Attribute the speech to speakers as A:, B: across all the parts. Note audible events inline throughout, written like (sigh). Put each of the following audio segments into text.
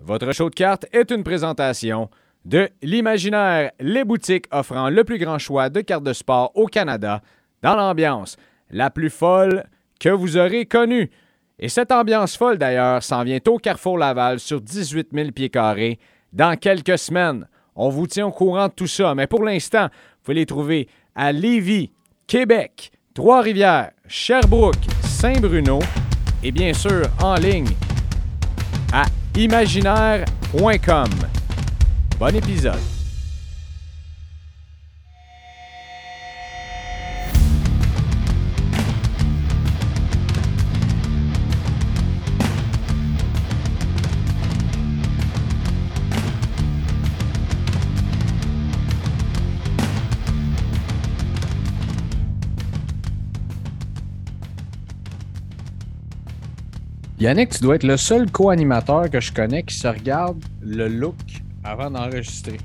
A: Votre show de cartes est une présentation de l'Imaginaire, les boutiques offrant le plus grand choix de cartes de sport au Canada, dans l'ambiance la plus folle que vous aurez connue. Et cette ambiance folle, d'ailleurs, s'en vient au Carrefour Laval sur 18 000 pieds carrés dans quelques semaines. On vous tient au courant de tout ça, mais pour l'instant, vous pouvez les trouver à Lévis, Québec, Trois-Rivières, Sherbrooke, Saint-Bruno et bien sûr en ligne à imaginaire.com. Bon épisode. Yannick, tu dois être le seul co-animateur que je connais qui se regarde le look avant d'enregistrer.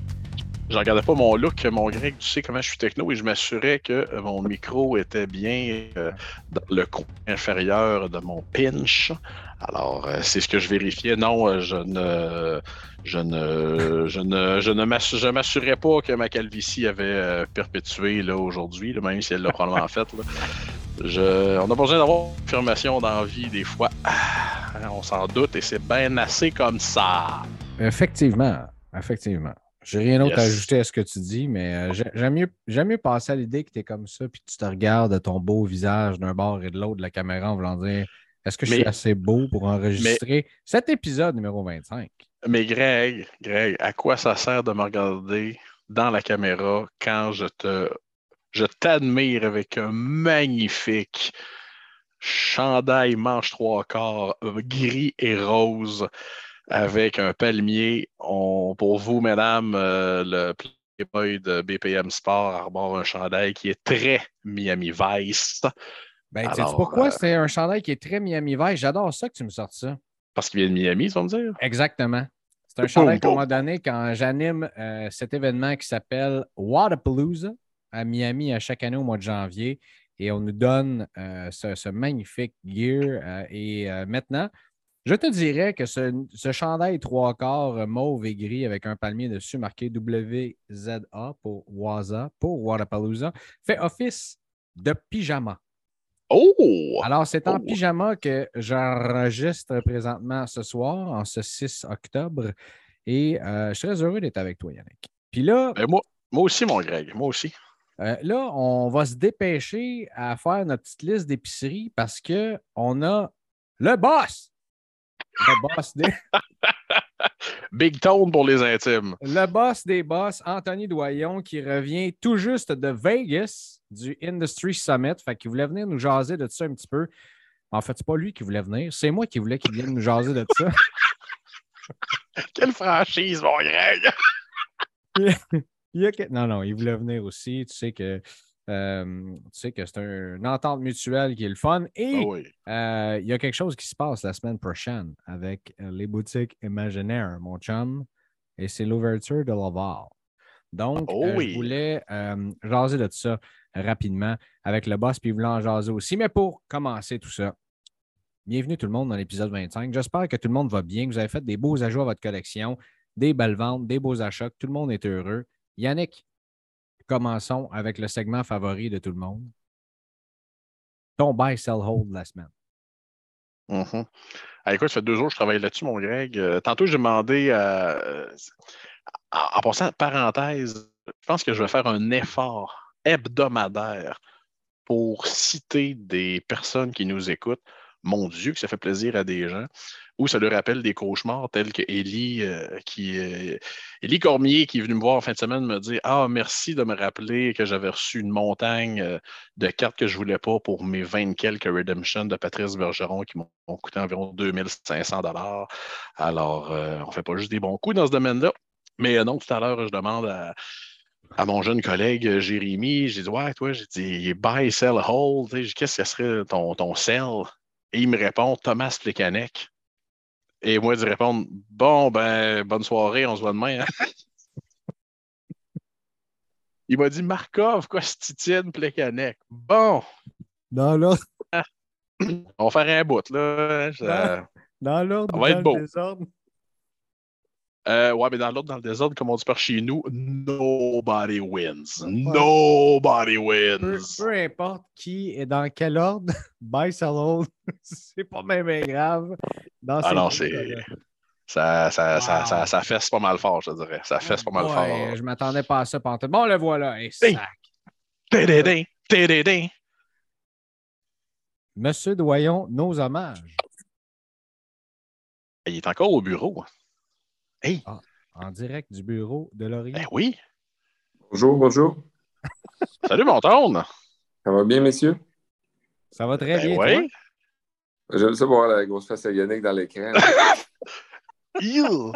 B: Je regardais pas mon look, mon grec, tu sais comment je suis techno et je m'assurais que euh, mon micro était bien euh, dans le coin inférieur de mon pinch. Alors, euh, c'est ce que je vérifiais. Non, je ne je ne je ne je ne m'assurais pas que ma calvitie avait perpétué là aujourd'hui, même si elle l'a probablement fait. Je, on a besoin d'avoir une confirmation d'envie des fois. Ah, on s'en doute et c'est bien assez comme ça.
A: Effectivement, effectivement. J'ai rien d'autre à ajouter à ce que tu dis, mais euh, j'aime mieux, mieux passer à l'idée que tu es comme ça, puis tu te regardes ton beau visage d'un bord et de l'autre de la caméra en voulant dire Est-ce que je suis assez beau pour enregistrer cet épisode numéro 25?
B: Mais Greg, Greg, à quoi ça sert de me regarder dans la caméra quand je te je t'admire avec un magnifique chandail manche trois quarts gris et rose avec un palmier. pour vous, mesdames, euh, le Playboy de BPM Sport arbore un chandail qui est très Miami Vice.
A: Ben, sais pourquoi? euh, c'est un chandail qui est très Miami Vice? J'adore ça que tu me sortes ça.
B: Parce qu'il vient de Miami, ça me dire?
A: Exactement. C'est un chandail (laughs) qu'on m'a donné quand j'anime euh, cet événement qui s'appelle Waterpalooza à Miami à chaque année au mois de janvier. Et on nous donne ce, magnifique gear. et maintenant, je te dirais que ce, chandail trois quarts euh, mauve et gris avec un palmier dessus marqué WZA pour Waza, pour Waterpalooza, fait office de pyjama.
B: Oh!
A: Alors, c'est en oh! pyjama que j'enregistre présentement ce soir, en ce 6 octobre. Et euh, je suis très heureux d'être avec toi, Yannick. Puis là.
B: Ben, moi, moi aussi, mon Greg, moi aussi.
A: Euh, là, on va se dépêcher à faire notre petite liste d'épicerie parce qu'on a le boss le boss des. (laughs)
B: Big Tone pour les intimes.
A: Le boss des boss, Anthony Doyon, qui revient tout juste de Vegas, du Industry Summit. Fait qu'il voulait venir nous jaser de ça un petit peu. En fait, c'est pas lui qui voulait venir, c'est moi qui voulais qu'il vienne nous jaser de ça. (laughs)
B: Quelle franchise, mon (laughs) Greg!
A: Non, non, il voulait venir aussi. Tu sais que euh, tu sais que c'est une entente mutuelle qui est le fun. Et ah euh, il y a quelque chose qui se passe la semaine prochaine avec euh, les boutiques imaginaires, mon chum. Et c'est l'ouverture de Laval. Donc, oh je voulais jaser de ça rapidement avec le boss, puis il voulait en jaser aussi. Mais pour commencer tout ça, bienvenue tout le monde dans l'épisode 25. J'espère que tout le monde va bien, que vous avez fait des beaux ajouts à votre collection, des belles ventes, des beaux achats, que tout le monde est heureux. Yannick, commençons avec le segment favori de tout le monde. Ton buy, sell, hold la semaine.
B: Mm écoute, ça fait deux jours que je travaille là-dessus, mon Greg. Euh, tantôt, j'ai demandé, euh, en, passant, parenthèse, je pense que je vais faire un effort hebdomadaire pour citer des personnes qui nous écoutent. Mon Dieu, que ça fait plaisir à des gens ou ça lui rappelle des cauchemars tels que Ellie, euh, qui, euh, Cormier, qui est venu me voir fin de semaine, me dire Ah, merci de me rappeler que j'avais reçu une montagne euh, de cartes que je ne voulais pas pour mes 20 quelques Redemption de Patrice Bergeron qui m'ont coûté environ 2500 Alors, on ne fait pas juste des bons coups dans ce domaine-là. Mais non, tout à l'heure, je demande à, mon jeune collègue Jérémy, j'ai dit Ouais, toi, j'ai dit buy, sell, hold. Qu'est-ce que serait ton sell? Et il me répond Thomas Plekanec. Et moi, de répondre Bon, ben, bonne soirée, on se voit demain. Hein. (laughs) Il m'a dit Markov, quoi, Stitine, Plekanec? Bon.
A: Dans l'ordre.
B: on va faire un bout, là.
A: Dans l'ordre,
B: va être beau. Euh, ouais, mais dans l'autre, dans le désordre, comme on dit par chez nous, nobody wins. Nobody wins.
A: Peu, importe qui est dans quel ordre, (laughs) by salon, (laughs) c'est pas même grave.
B: Dans ah non, c'est. Ça, ça, ça, ça, ça, fesse pas mal fort, je dirais. Ça fesse pas mal fort.
A: Je m'attendais pas à ça. Bon, le voilà. Et
B: sac.
A: Monsieur Doyon, nos hommages.
B: Il est encore au bureau. Hey.
A: Ah, en direct du bureau de Laurier.
B: Ben oui.
C: Bonjour, bonjour. (laughs)
B: Salut, mon tourne.
C: Ça va bien, messieurs?
A: Ça va très
B: ben
A: bien.
B: Oui.
C: J'aime ça voir la grosse face à Yannick dans l'écran. (laughs)
B: You!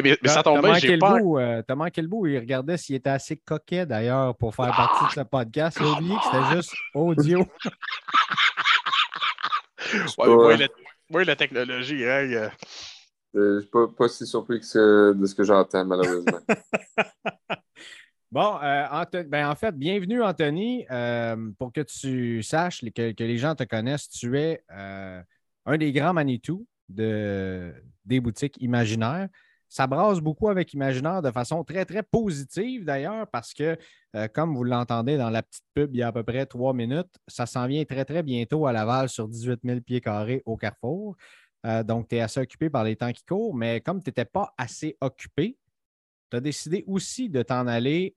B: mais, ça tombe bien, j'ai pas...
A: Euh, T'as manqué le bout. Il regardait s'il était assez coquet, d'ailleurs, pour faire partie de ce podcast. Il a oublié que c'était juste audio. (laughs)
B: ouais, oui, la, technologie, hein,
C: je ne suis pas, si surpris que de ce que j'entends, malheureusement. (laughs)
A: Bon, euh, ben, en fait, bienvenue, Anthony. Euh, pour que tu saches, que, que, les gens te connaissent, tu es euh, un des grands Manitou de, des boutiques imaginaires. Ça brasse beaucoup avec Imaginaire de façon très, très positive d'ailleurs, parce que, comme vous l'entendez dans la petite pub il y a à peu près trois minutes, ça s'en vient très, très bientôt à Laval sur 18 000 pieds carrés au Carrefour. Euh, donc, tu es assez occupé par les temps qui courent, mais comme tu n'étais pas assez occupé, tu as décidé aussi de t'en aller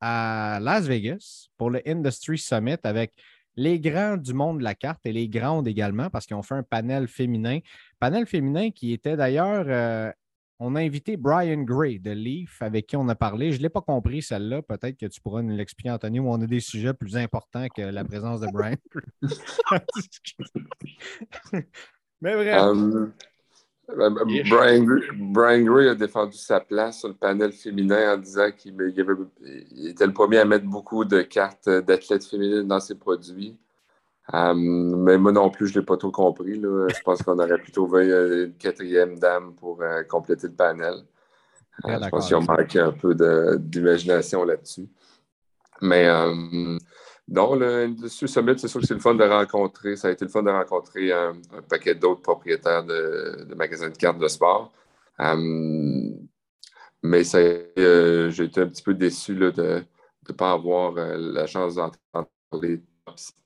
A: à Las Vegas pour le Industry Summit avec les grands du monde de la carte et les grandes également, parce qu'ils ont fait un panel féminin. Panel féminin qui était d'ailleurs, euh, on a invité Brian Gray de Leaf, avec qui on a parlé. Je ne l'ai pas compris, celle-là. Peut-être que tu pourras nous l'expliquer, Anthony, où on a des sujets plus importants que la présence de Brian. (laughs) (laughs) Mais vraiment.
C: Euh, Brian, Gray a défendu sa place sur le panel féminin en disant qu'il était le premier à mettre beaucoup de cartes d'athlètes féminines dans ses produits. Euh, mais moi non plus, je ne l'ai pas trop compris. Je pense qu'on aurait plutôt vu une quatrième dame pour euh, compléter le panel. je pense qu'il a manqué un peu d'imagination là-dessus. Mais non, le Summit, c'est sûr que c'est le fun de rencontrer. Ça a été le fun de rencontrer un, paquet d'autres propriétaires de, magasins de cartes de sport. Hum, mais euh, j'ai été un petit peu déçu de ne pas avoir euh, la chance d'entendre les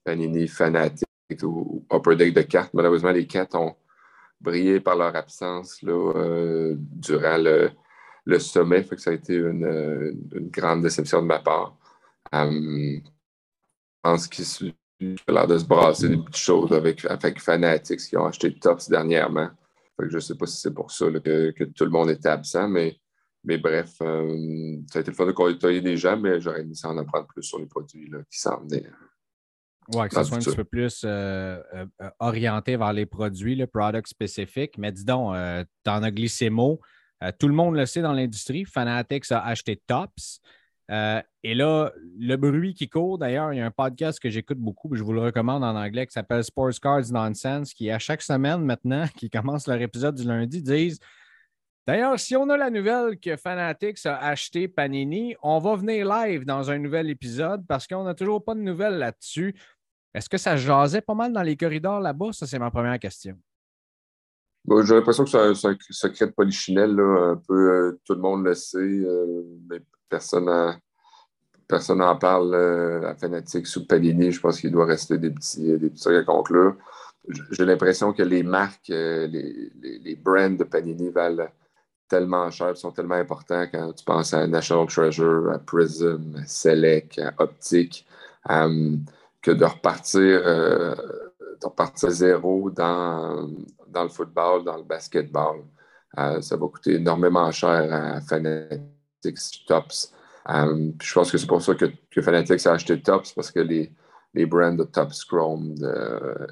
C: Panini fanatiques ou, Upper Deck de cartes. Malheureusement, les cartes ont brillé par leur absence là, euh, durant le, sommet. Fait que ça a été une, grande déception de ma part. Pense qu'il a l'air de se brasser des petites choses avec, avec Fanatics qui ont acheté Tops dernièrement. je ne sais pas si c'est pour ça que, tout le monde était absent, mais, mais bref, euh, ça a été le fun de côtoyer des gens, mais j'aurais aimé s'en apprendre plus sur les produits qui s'en venaient.
A: Oui, que ce soit un petit peu plus euh, euh, orienté vers les produits, le product spécifique. Mais dis donc, tu en as glissé mot. tout le monde le sait dans l'industrie. Fanatics a acheté Tops. Euh, et là, le bruit qui court, d'ailleurs, il y a un podcast que j'écoute beaucoup, je vous le recommande en anglais, qui s'appelle Sports Cards Nonsense, qui à chaque semaine maintenant, (laughs) qui commence leur épisode du lundi, disent D'ailleurs, si on a la nouvelle que Fanatics a acheté Panini, on va venir live dans un nouvel épisode parce qu'on n'a toujours pas de nouvelles là-dessus. Est-ce que ça jasait pas mal dans les corridors là-bas? Ça, c'est ma première question.
C: J'ai l'impression que c'est un, secret de polichinelle. Un peu, euh, tout le monde le sait, euh, mais personne n'en personne parle euh, à Fanatics ou Panini. Je pense qu'il doit rester des petits, des petits à conclure. J'ai l'impression que les marques, euh, les, les, brands de Panini valent tellement cher, sont tellement importants quand tu penses à National Treasure, à Prism, à Select, à Optic, euh, que de repartir, de zéro dans, dans le football, dans le basketball. ça va coûter énormément cher à Fanatics Tops. Euh, je pense que c'est pour ça que, que, Fanatics a acheté Tops, parce que les, les brands de Tops, Chrome,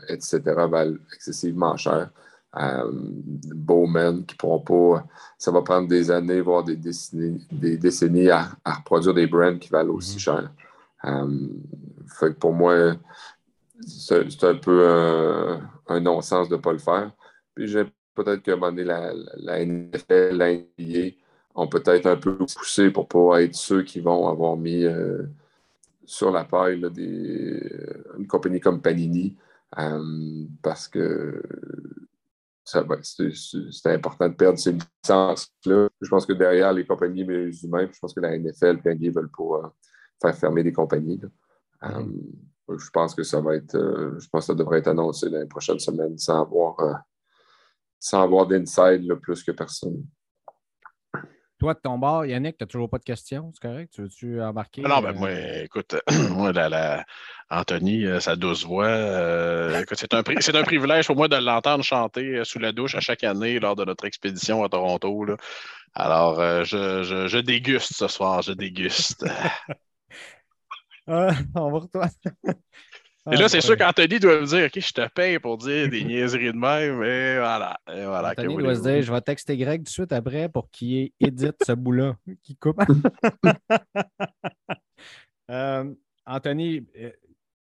C: etc., valent excessivement cher. Euh, Bowman, qui pourront pas. Ça va prendre des années, voire des décennies, des décennies à, reproduire des brands qui valent aussi mhm. cher. Fait que pour moi, c'est un peu un, non-sens de ne pas le faire. Puis j'ai peut-être que la, la NFL, la NBA, ont peut-être un peu poussé pour ne pas être ceux qui vont avoir mis euh, sur la paille des, euh, une compagnie comme Panini. Euh, parce que c'est important de perdre ces licences-là. Je pense que derrière les compagnies humains, je pense que la NFL la veulent pour faire fermer des compagnies. Mm-hmm. je pense que ça va être, je pense que ça devrait être annoncé dans les prochaines semaines sans avoir, sans avoir d'inside plus que personne.
A: Toi, de ton bord, Yannick, tu n'as toujours pas de questions, c'est correct? Tu veux-tu embarquer?
B: Non, ben moi, écoute, (clears throat) moi, la, Anthony, euh, sa douce voix, euh, c'est un, un, privilège pour moi de l'entendre chanter euh, sous la douche à chaque année lors de notre expédition à Toronto. Alors, je, je, déguste ce soir, je déguste. (laughs)
A: ah, on va retourner.
B: Et là, ah, c'est sûr qu'Anthony doit me dire OK, je te paye pour dire des (laughs) niaiseries de même. Et voilà. Et voilà
A: Anthony doit se dire Je vais texter Greg tout de suite après pour qu'il édite ce bout-là, qu'il coupe. (laughs) (laughs) Euh, Anthony, euh,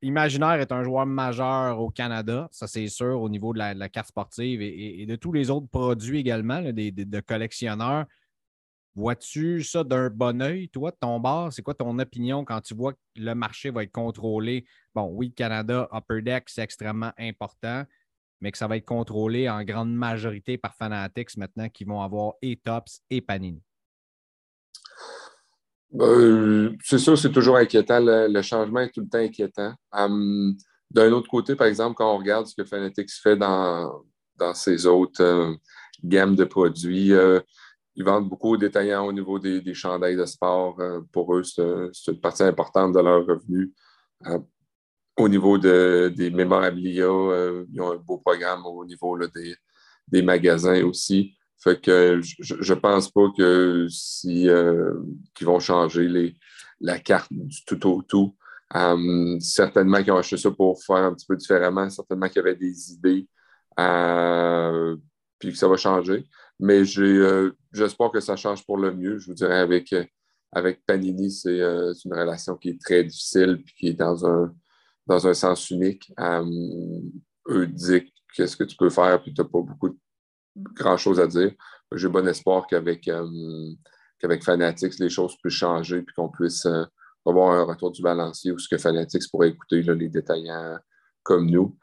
A: Imaginaire est un joueur majeur au Canada, ça c'est sûr, au niveau de la, carte sportive et, de tous les autres produits également, des, de collectionneurs. Vois-tu ça d'un bon oeil, toi, de ton bord? C'est quoi ton opinion quand tu vois que le marché va être contrôlé? Bon, oui, Canada, Upper Deck, c'est extrêmement important, mais que ça va être contrôlé en grande majorité par Fanatics maintenant qui vont avoir et Tops et Panini.
C: Euh, c'est sûr, c'est toujours inquiétant. Le, changement est tout le temps inquiétant. Hum, d'un autre côté, par exemple, quand on regarde ce que Fanatics fait dans, dans ses autres euh, gammes de produits, euh, ils vendent beaucoup aux détaillants au niveau des, des chandails de sport. Euh, pour eux, c'est une partie importante de leur revenu. Euh, au niveau des mémorabilia, euh, ils ont un beau programme au niveau des, magasins aussi. Je ne pense pas que si qu'ils vont changer la carte du tout au tout. certainement qu'ils ont acheté ça pour faire un petit peu différemment. Certainement qu'il y avait des idées. puis que ça va changer. Mais euh, j'espère que ça change pour le mieux. Je vous dirais, avec, euh, avec Panini, euh, c'est une relation qui est très difficile et qui est dans un, dans un sens unique. eux disent qu'est-ce que tu peux faire, puis tu n'as pas beaucoup de grand-chose à dire. J'ai bon espoir qu'avec qu'avec Fanatics, les choses puissent changer puis qu'on puisse avoir un retour du balancier où ce que Fanatics pourrait écouter les détaillants comme nous.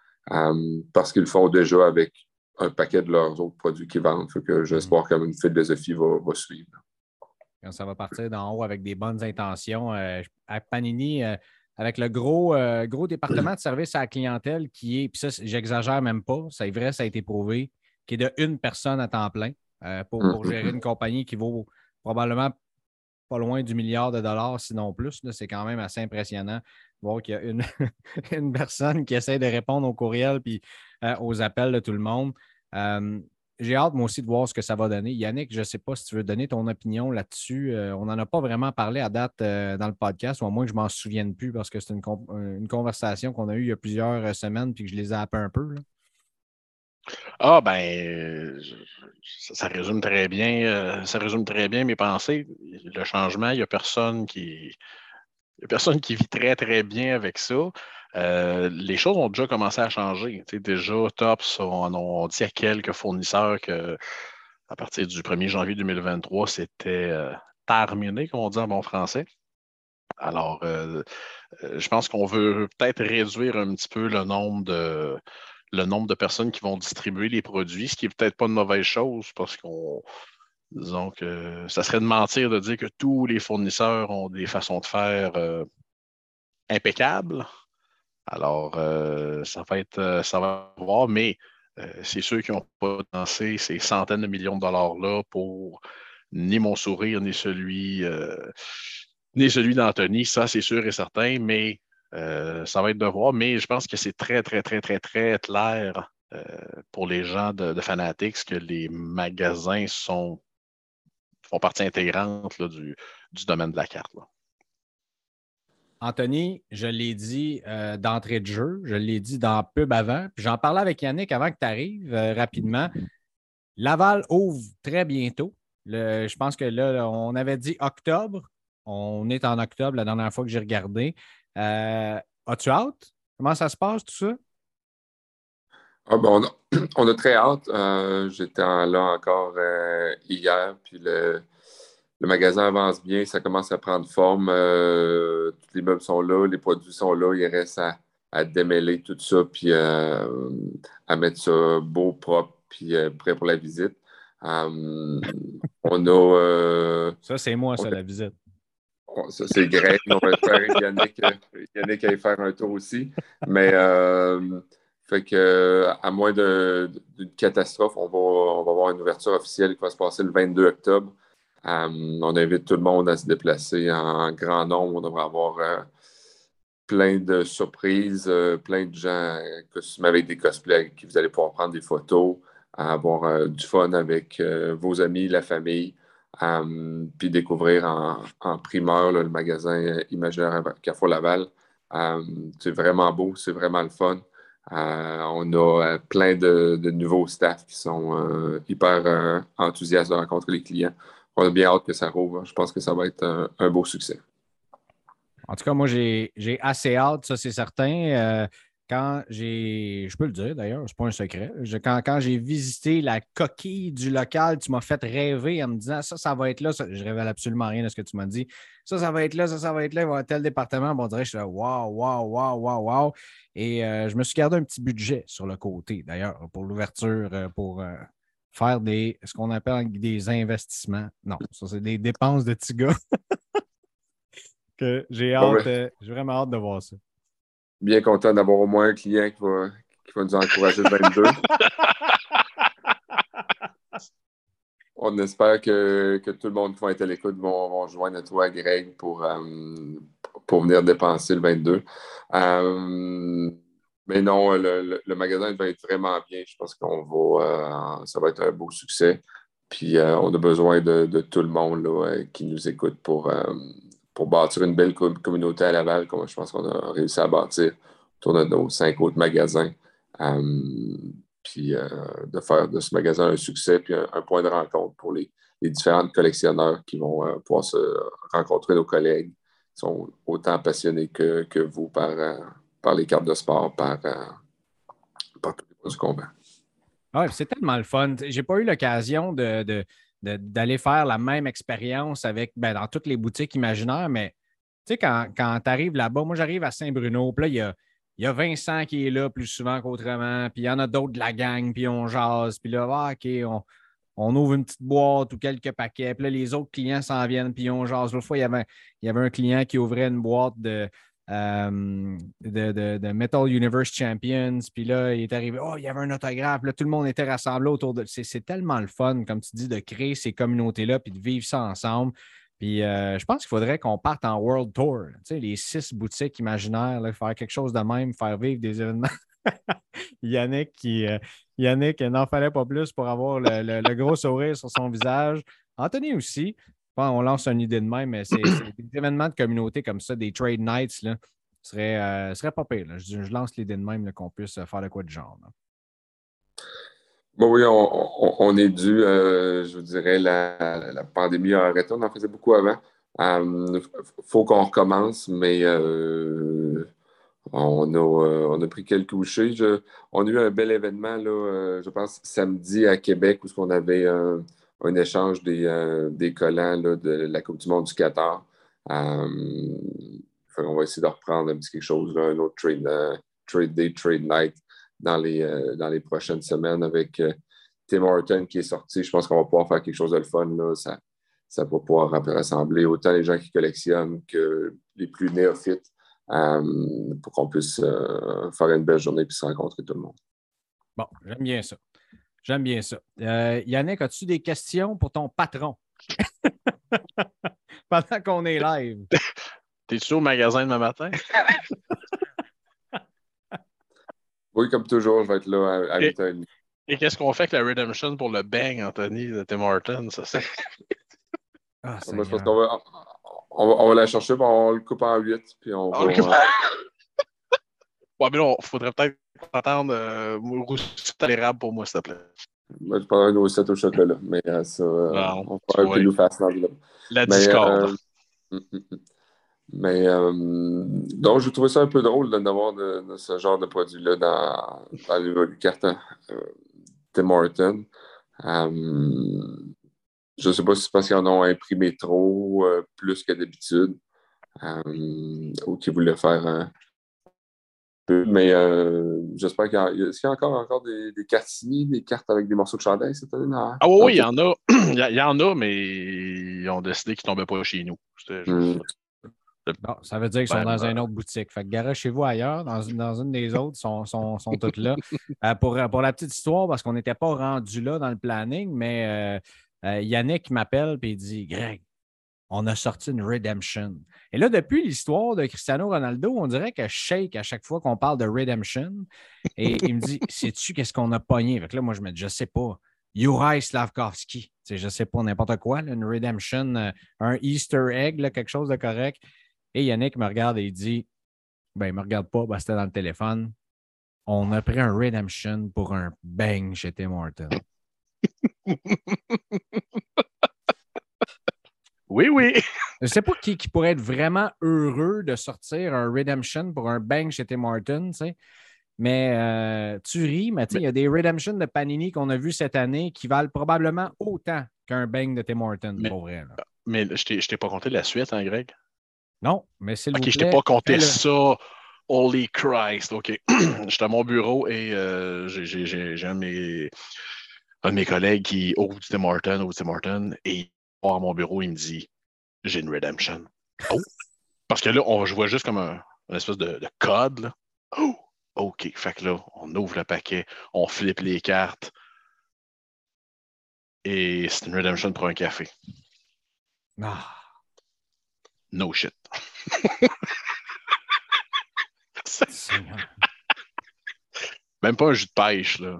C: parce qu'ils le font déjà avec un paquet de leurs autres produits qu'ils vendent. que j'espère mm. qu'une philosophie va, va suivre.
A: Quand ça va partir d'en haut avec des bonnes intentions. Euh, à Panini, euh, avec le gros, euh, gros département de service à la clientèle qui est, puis ça, j'exagère même pas, c'est vrai, ça a été prouvé, qui est de une personne à temps plein pour, pour, mm, gérer une compagnie qui vaut probablement pas loin du milliard de dollars, sinon plus. C'est quand même assez impressionnant voir qu'il y a une, (laughs) une, personne qui essaie de répondre aux courriels puis euh, aux appels de tout le monde. Euh, j'ai hâte, moi aussi, de voir ce que ça va donner. Yannick, je ne sais pas si tu veux donner ton opinion là-dessus. Euh, on n'en a pas vraiment parlé à date dans le podcast, ou à moins que je m'en souvienne plus parce que c'est une, conversation qu'on a eue il y a plusieurs semaines puis que je les ai un peu.
B: Ah, ben, ça, résume très bien, ça résume très bien mes pensées. Le changement, il n'y a personne qui. A personne qui vit très, très bien avec ça. Euh, les choses ont déjà commencé à changer. déjà, Tops, on, on, dit à quelques fournisseurs que à partir du 1er janvier 2023, c'était euh, terminé, comme on dit en bon français. Alors, euh, je pense qu'on veut peut-être réduire un petit peu le nombre de le nombre de personnes qui vont distribuer les produits, ce qui n'est peut-être pas une mauvaise chose parce qu'on disons que ça serait de mentir de dire que tous les fournisseurs ont des façons de faire impeccables. Alors, euh, ça va être, euh, ça va voir, mais euh, c'est ceux qui n'ont pas dansé ces centaines de millions de dollars-là pour ni mon sourire, ni celui, ni celui d'Anthony. Ça, c'est sûr et certain, mais ça va être de voir. Mais je pense que c'est très, très, très, très, très clair pour les gens de, Fanatics que les magasins sont, partie intégrante du, du, domaine de la carte. Là.
A: Anthony, je l'ai dit euh, d'entrée de jeu, je l'ai dit dans pub avant, puis j'en parlais avec Yannick avant que tu arrives euh, rapidement. Laval ouvre très bientôt. je pense que là, on avait dit octobre. On est en octobre la dernière fois que j'ai regardé. Euh, as-tu hâte? Comment ça se passe, tout ça?
C: Ah ben on, a, (clears throat) très hâte. J'étais là encore hier, puis le, le magasin avance bien, ça commence à prendre forme. Euh, tous les meubles sont là, les produits sont là. Il reste à, démêler tout ça, puis euh, à mettre ça beau, propre, puis prêt pour la visite. on a.
A: ça, c'est moi, ça, la visite.
C: ça, c'est Greg. On va faire Yannick, Yannick aller faire un tour aussi. Mais fait que, à moins d'une catastrophe, on va, on va avoir une ouverture officielle qui va se passer le 22 octobre. Euh, on invite tout le monde à se déplacer en grand nombre. On devrait avoir euh, plein de surprises, euh, plein de gens costumés avec des cosplays qui vous allez pouvoir prendre des photos, avoir du fun avec vos amis, la famille, puis découvrir en, primeur le magasin Imaginaire Carrefour Laval. c'est vraiment beau, c'est vraiment le fun. On a plein de, nouveaux staffs qui sont hyper enthousiastes de rencontrer les clients on a bien hâte que ça rouvre. Je pense que ça va être un, beau succès.
A: En tout cas, moi, j'ai assez hâte, ça, c'est certain. Euh, quand j'ai, je peux le dire d'ailleurs, c'est pas un secret, quand, quand j'ai visité la coquille du local, tu m'as fait rêver en me disant ça, ça va être là. je révèle absolument rien de ce que tu m'as dit. Ça, ça va être là, ça, ça va être là, il va y avoir tel département. Bon, on dirait, je suis là, waouh, waouh, waouh, waouh, waouh. Et euh, je me suis gardé un petit budget sur le côté, d'ailleurs, pour l'ouverture, euh, pour faire des, ce qu'on appelle des investissements. Non, ça, c'est des dépenses de petits gars. (laughs) que j'ai hâte, euh, j'ai vraiment hâte de voir ça.
C: Bien content d'avoir au moins un client qui va, qui va nous encourager le 22. On espère que, que, tout le monde qui va être à l'écoute vont, vont joindre toi, Greg, pour, euh, pour venir dépenser le 22. Mais non, le, magasin va être vraiment bien. Je pense qu'on va, euh, ça va être un beau succès. Puis euh, on a besoin de, tout le monde euh, qui nous écoute pour, pour bâtir une belle communauté à Laval, comme je pense qu'on a réussi à bâtir autour de nos cinq autres magasins. puis de faire de ce magasin un succès, puis un, point de rencontre pour les, différents collectionneurs qui vont pouvoir se rencontrer nos collègues qui sont autant passionnés que, que vous par par les cartes de sport, par, euh, par tous les qu'on
A: vend. c'est tellement le fun. J'ai pas eu l'occasion de, d'aller faire la même expérience avec ben, dans toutes les boutiques imaginaires, mais tu sais, quand, quand tu arrives là-bas, moi j'arrive à Saint-Bruno, puis là, il y a, y a Vincent qui est là plus souvent qu'autrement, puis il y en a d'autres de la gang, puis on jase, puis là, ah, OK, on, on, ouvre une petite boîte ou quelques paquets, puis là, les autres clients s'en viennent, puis on jase. L'autre fois, il y, avait, il y avait un client qui ouvrait une boîte de, euh, de, Metal Universe Champions. Puis là, il est arrivé, oh, il y avait un autographe. Là, tout le monde était rassemblé autour de. C'est tellement le fun, comme tu dis, de créer ces communautés-là puis de vivre ça ensemble. Puis euh, je pense qu'il faudrait qu'on parte en World Tour. Tu sais, les six boutiques imaginaires, faire quelque chose de même, faire vivre des événements. (laughs) Yannick, qui, euh, Yannick n'en fallait pas plus pour avoir le, gros sourire sur son visage. Anthony aussi on lance une idée de même, mais c'est des événements de communauté comme ça, des trade nights, là, serait, euh, serait pas pire. Je, lance l'idée de même qu'on puisse faire de quoi de genre.
C: oui, on, est dû, euh, je vous dirais, la, pandémie a arrêté. On en faisait beaucoup avant. Il euh, faut qu'on recommence, mais on, a, on a pris quelques couchés. on a eu un bel événement, là, je pense, samedi à Québec, où on avait échange des, euh, des collants de la Coupe du Monde du Qatar. Euh, on va essayer de reprendre un petit quelque chose, un autre trade, euh, trade, day, trade night dans les, dans les prochaines semaines avec Tim Horton qui est sorti. Je pense qu'on va pouvoir faire quelque chose de le fun. Là. Ça, ça va pouvoir rassembler autant les gens qui collectionnent que les plus néophytes pour qu'on puisse faire une belle journée et se rencontrer tout le monde.
A: Bon, j'aime bien ça. J'aime bien ça. Euh, Yannick, as-tu des questions pour ton patron? (laughs) Pendant qu'on est live. (laughs)
B: T'es-tu au magasin demain matin? (laughs)
C: oui, comme toujours, je vais être là à, 8h30.
B: Et, qu'est-ce qu'on fait avec la Redemption pour le bang, Anthony, de Tim Hortons? Ça, c'est...
C: Ah, on, va, on, va, la chercher, puis on le coupe en 8, puis on, va...
B: ouais, mais là, il faudrait peut-être attendre euh, roussette à l'érable pour moi, s'il te plaît.
C: Moi, je prends un roussette au chocolat, mais euh, ça, euh, on va un face dans
B: La discorde.
C: Euh, mm, mm, mm. mais donc, je trouvais ça un peu drôle d'avoir de, de, ce genre de produit-là dans, dans les carton Tim Horton. je ne sais pas si c'est parce qu'ils en ont imprimé trop, plus que d'habitude, ou qu'ils voulaient faire Mais euh, j'espère qu'il y a, est-ce qu'il y a encore, encore des, des cartini, des cartes avec des morceaux de chandail cette année?
B: Ah oui, il y en (clears throat) a. il y en a, mais ils ont décidé qu'ils ne tombaient pas chez nous.
A: Hmm. ça veut dire qu'ils sont dans une autre boutique. Fait que garagez-vous ailleurs, dans une, dans une des autres, sont, sont, sont toutes là. (laughs) Euh, pour, pour la petite histoire, parce qu'on n'était pas rendu là dans le planning, mais euh, Yannick m'appelle et il dit Greg, on a sorti une Redemption. Et là, depuis l'histoire de Cristiano Ronaldo, on dirait que je shake à chaque fois qu'on parle de Redemption. Et il me dit (laughs) Sais-tu qu'est-ce qu'on a pogné? Fait là, moi, je me dis Je sais pas. Juraj Slavkovski. Je ne sais pas, n'importe quoi, une Redemption, euh, un Easter egg, quelque chose de correct. Et Yannick me regarde et il dit Ben, il ne me regarde pas, ben, c'était dans le téléphone. On a pris un Redemption pour un bang chez Tim Horton. (laughs)
B: Oui, oui. (laughs)
A: Je ne sais pas qui, pourrait être vraiment heureux de sortir un Redemption pour un bang chez Tim Martin, tu sais. Mais euh, tu ris, mais il y a des Redemption de Panini qu'on a vus cette année qui valent probablement autant qu'un bang de Tim Horton, pour vrai.
B: Mais je ne t'ai pas compté la suite, hein, Greg?
A: Non, mais c'est le.
B: Ok, je t'ai pas compté ça. Holy Christ, OK. (clears throat) J'étais à mon bureau et euh, j'ai un, de mes collègues qui ouvre Tim Horton, ouvre Tim Horton, et à mon bureau, il me dit J'ai une redemption. Oh! Parce que là, on, je vois juste comme un, une espèce de, code. Là. Oh! OK. Fait que là, on ouvre le paquet, on flippe les cartes. Et c'est une redemption pour un café.
A: Ah.
B: No shit. Même pas un jus de pêche. Là.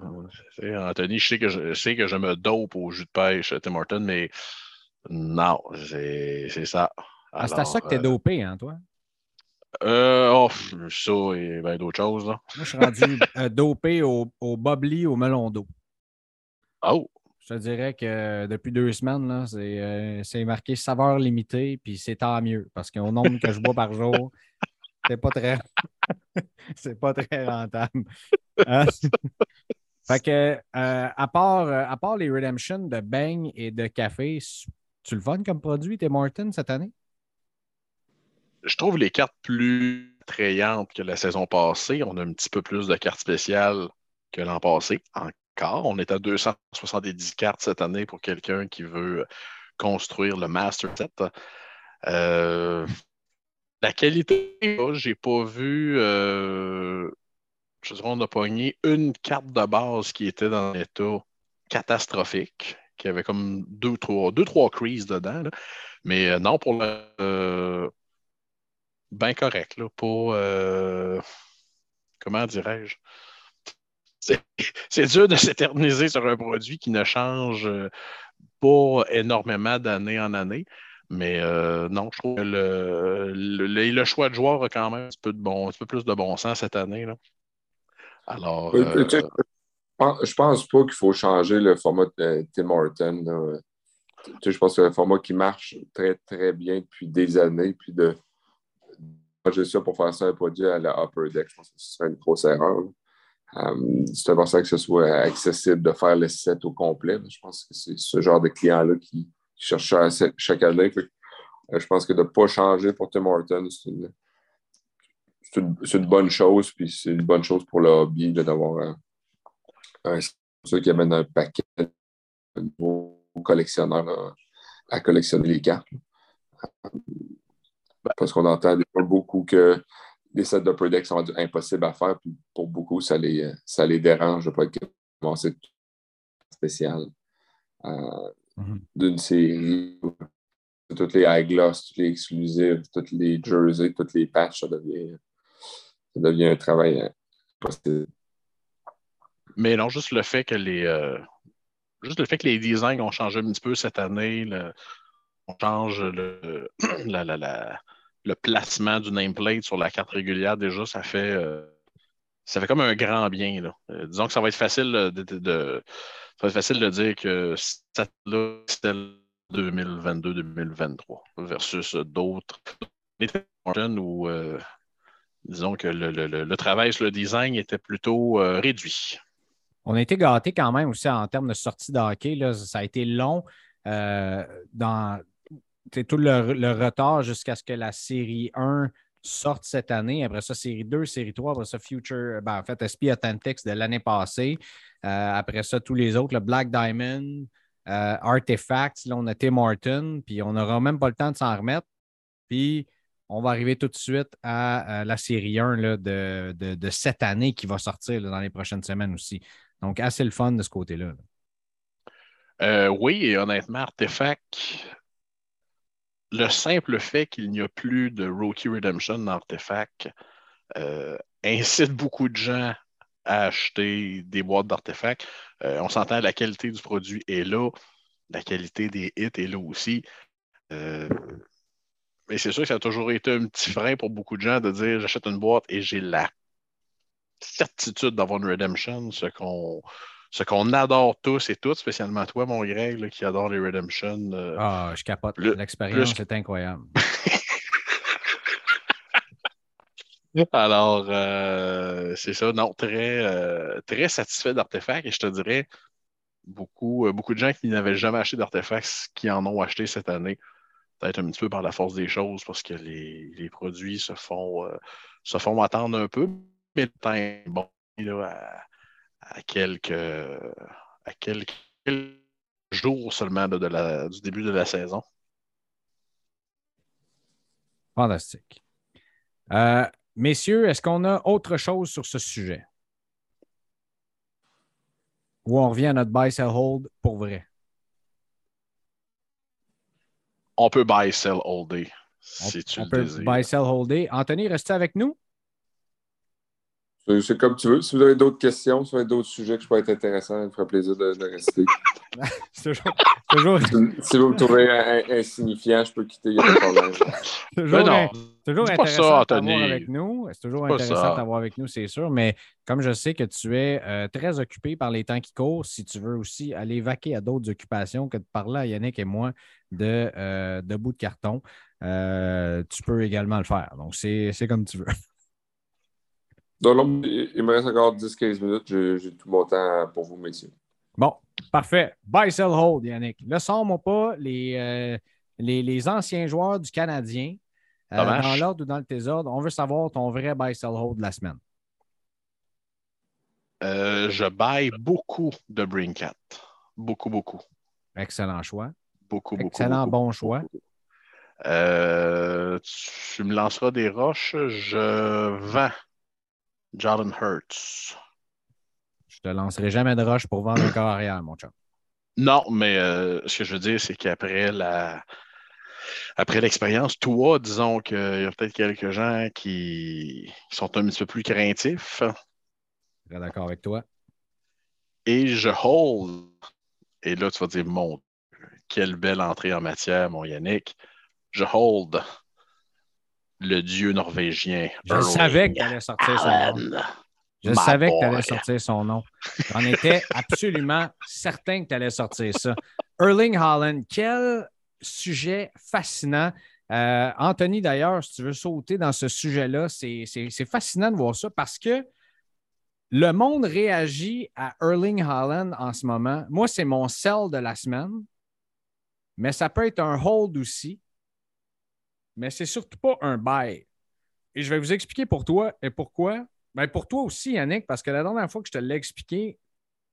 B: Anthony, je sais, que je, sais que je me dope au jus de pêche, Tim Horton, mais non, c'est ça.
A: Ah, c'est à ça que tu es euh, dopé, hein, toi?
B: Euh, oh, ça et bien d'autres choses. Là.
A: Moi, je suis rendu euh, dopé au, au bubbly au melon d'eau.
B: Oh!
A: Je te dirais que depuis deux semaines, euh, c'est marqué saveur limitée, puis c'est tant mieux, parce qu'au nombre que je bois par jour, c'est pas très (laughs) c'est pas très rentable. (laughs) Hein? fait que à, part, à part les Redemption de Bang et de café, tu le fun comme produit, Tim Martin, cette année?
B: Je trouve les cartes plus attrayantes que la saison passée. On a un petit peu plus de cartes spéciales que l'an passé. Encore, on est à 270 cartes cette année pour quelqu'un qui veut construire le Master Set. Euh, la qualité, j'ai pas vu. Euh, je dirais, on a pogné une carte de base qui était dans l'état catastrophique qui avait comme deux, trois, deux, trois creases dedans. Mais euh, non, pour le. Euh, ben correct, là. Pour. Euh, comment dirais-je? C'est dur de s'éterniser sur un produit qui ne change pas énormément d'année en année. Mais non, je trouve que le, le, choix de joueur a quand même un petit peu, de bon, un peu plus de bon sens cette année. Là. Alors.
C: Je pense pas qu'il faut changer le format de Tim Horton. Je pense que c'est un format qui marche très, très bien depuis des années. Puis de changer ça pour faire ça un produit à la Upper Deck, je pense que ce serait une grosse erreur. Um, c'est important que ce soit accessible de faire le set au complet. Je pense que c'est ce genre de client-là qui, cherche ça chaque année. Euh, je pense que de ne pas changer pour Tim Horton, c'est une, bonne chose. Puis c'est une bonne chose pour le hobby d'avoir ceux qui amènent un paquet de nouveaux collectionneurs à, collectionner les cartes. Parce qu'on entend beaucoup que les sets de Predex sont impossibles à faire, puis pour beaucoup, ça les, ça les dérange de ne pas être commencé spécial euh, mm-hmm. d'une série. Toutes les high gloss, toutes les exclusives, toutes les jerseys, toutes les patchs, ça devient, ça devient un travail impossible.
B: Mais non, juste le fait que les. Euh, juste le fait que les designs ont changé un petit peu cette année, on change le, (clears throat) le placement du nameplate sur la carte régulière, déjà, ça fait. Euh, ça fait comme un grand bien. Là. Euh, disons que ça va être facile de, ça va être facile de dire que cette là c'était 2022-2023 versus d'autres où disons que le, le, travail sur le design était plutôt réduit.
A: On a été gâtés quand même aussi en termes de sortie de hockey. Ça a été long euh, dans tout le, retard jusqu'à ce que la série 1 sortent cette année. Après ça, série 2, série 3, après ça, Future, ben, en fait, SP Authentics de l'année passée. Euh, après ça, tous les autres, le Black Diamond, euh, Artifacts, là, on a Tim Horton, puis on n'aura même pas le temps de s'en remettre. Puis on va arriver tout de suite à, la série 1 de, cette année qui va sortir dans les prochaines semaines aussi. Donc, assez le fun de ce côté-là.
B: Euh, oui, et honnêtement, Artefact, le simple fait qu'il n'y a plus de Rookie Redemption dans Artefact euh, incite beaucoup de gens à acheter des boîtes d'artefacts. Euh, on s'entend la qualité du produit est là, la qualité des hits est là aussi. mais c'est sûr que ça a toujours été un petit frein pour beaucoup de gens de dire j'achète une boîte et j'ai la certitude d'avoir une redemption, ce qu'on ce qu'on adore tous et toutes, spécialement toi, mon Greg, qui adore les Redemption.
A: Euh, ah, je capote. L'expérience est incroyable. (laughs)
B: Alors, euh, c'est ça, non, très, euh, très satisfait d'Artefact et je te dirais, beaucoup, beaucoup de gens qui n'avaient jamais acheté d'artefacts qui en ont acheté cette année, peut-être un petit peu par la force des choses parce que les, produits se font, se font attendre un peu, le est bon à, quelques, à quelques jours seulement de, la, du début de la saison.
A: Fantastique. Euh, messieurs, est-ce qu'on a autre chose sur ce sujet? Ou on revient à notre buy, sell, hold pour vrai?
B: On peut buy, sell, hold. Si tu on peut
A: buy, sell, hold. Anthony, restez avec nous?
C: C'est comme tu veux. Si vous avez d'autres questions, si vous avez d'autres sujets que je peux être intéressant, ça me ferait plaisir de, rester. (laughs)
A: c'est toujours,
C: Si, vous me trouvez insignifiant, je peux quitter, il n'y a pas de problème.
A: toujours, non, toujours intéressant de t'avoir avec nous. C'est toujours intéressant de t'avoir avec nous, c'est sûr. Mais comme je sais que tu es euh, très occupé par les temps qui courent, si tu veux aussi aller vaquer à d'autres occupations que de parler à Yannick et moi de, euh, de bout de carton, euh, tu peux également le faire. Donc, c'est comme tu veux.
C: Il me reste encore 10-15 minutes. J'ai tout mon temps pour vous, messieurs.
A: Bon, parfait. Buy, sell, hold, Yannick. Là, sors-moi pas les, euh, les, les, anciens joueurs du Canadien euh, dans l'ordre ou dans le désordre. On veut savoir ton vrai buy, sell, hold de la semaine.
B: Euh, je buy beaucoup de Brinkat. Beaucoup, beaucoup.
A: Excellent choix.
B: Beaucoup, beaucoup.
A: Excellent bon choix.
B: tu me lanceras des roches. Je vends Jordan Hurts.
A: Je te lancerai jamais de roche pour vendre un corps arrière, mon chum.
B: Non, mais euh, ce que je veux dire, c'est qu'après la après l'expérience, toi, disons qu'il y a peut-être quelques gens qui, sont un petit peu plus craintifs.
A: Je suis d'accord avec toi.
B: Et je hold. Et là, tu vas dire, mon quelle belle entrée en matière, mon Yannick. Je hold le dieu norvégien.
A: Je savais qu'il allait sortir son nom. Je savais que tu allais sortir son nom. J'en étais absolument certain que tu allais sortir ça. Erling Holland, quel sujet fascinant. Euh, Anthony, d'ailleurs, si tu veux sauter dans ce sujet-là, c'est fascinant de voir ça parce que le monde réagit à Erling Holland en ce moment. Moi, c'est mon sell de la semaine, mais ça peut être un hold aussi mais c'est surtout pas un buy. Et je vais vous expliquer pour toi et pourquoi. Ben pour toi aussi, Yannick, parce que la dernière fois que je te l'ai expliqué,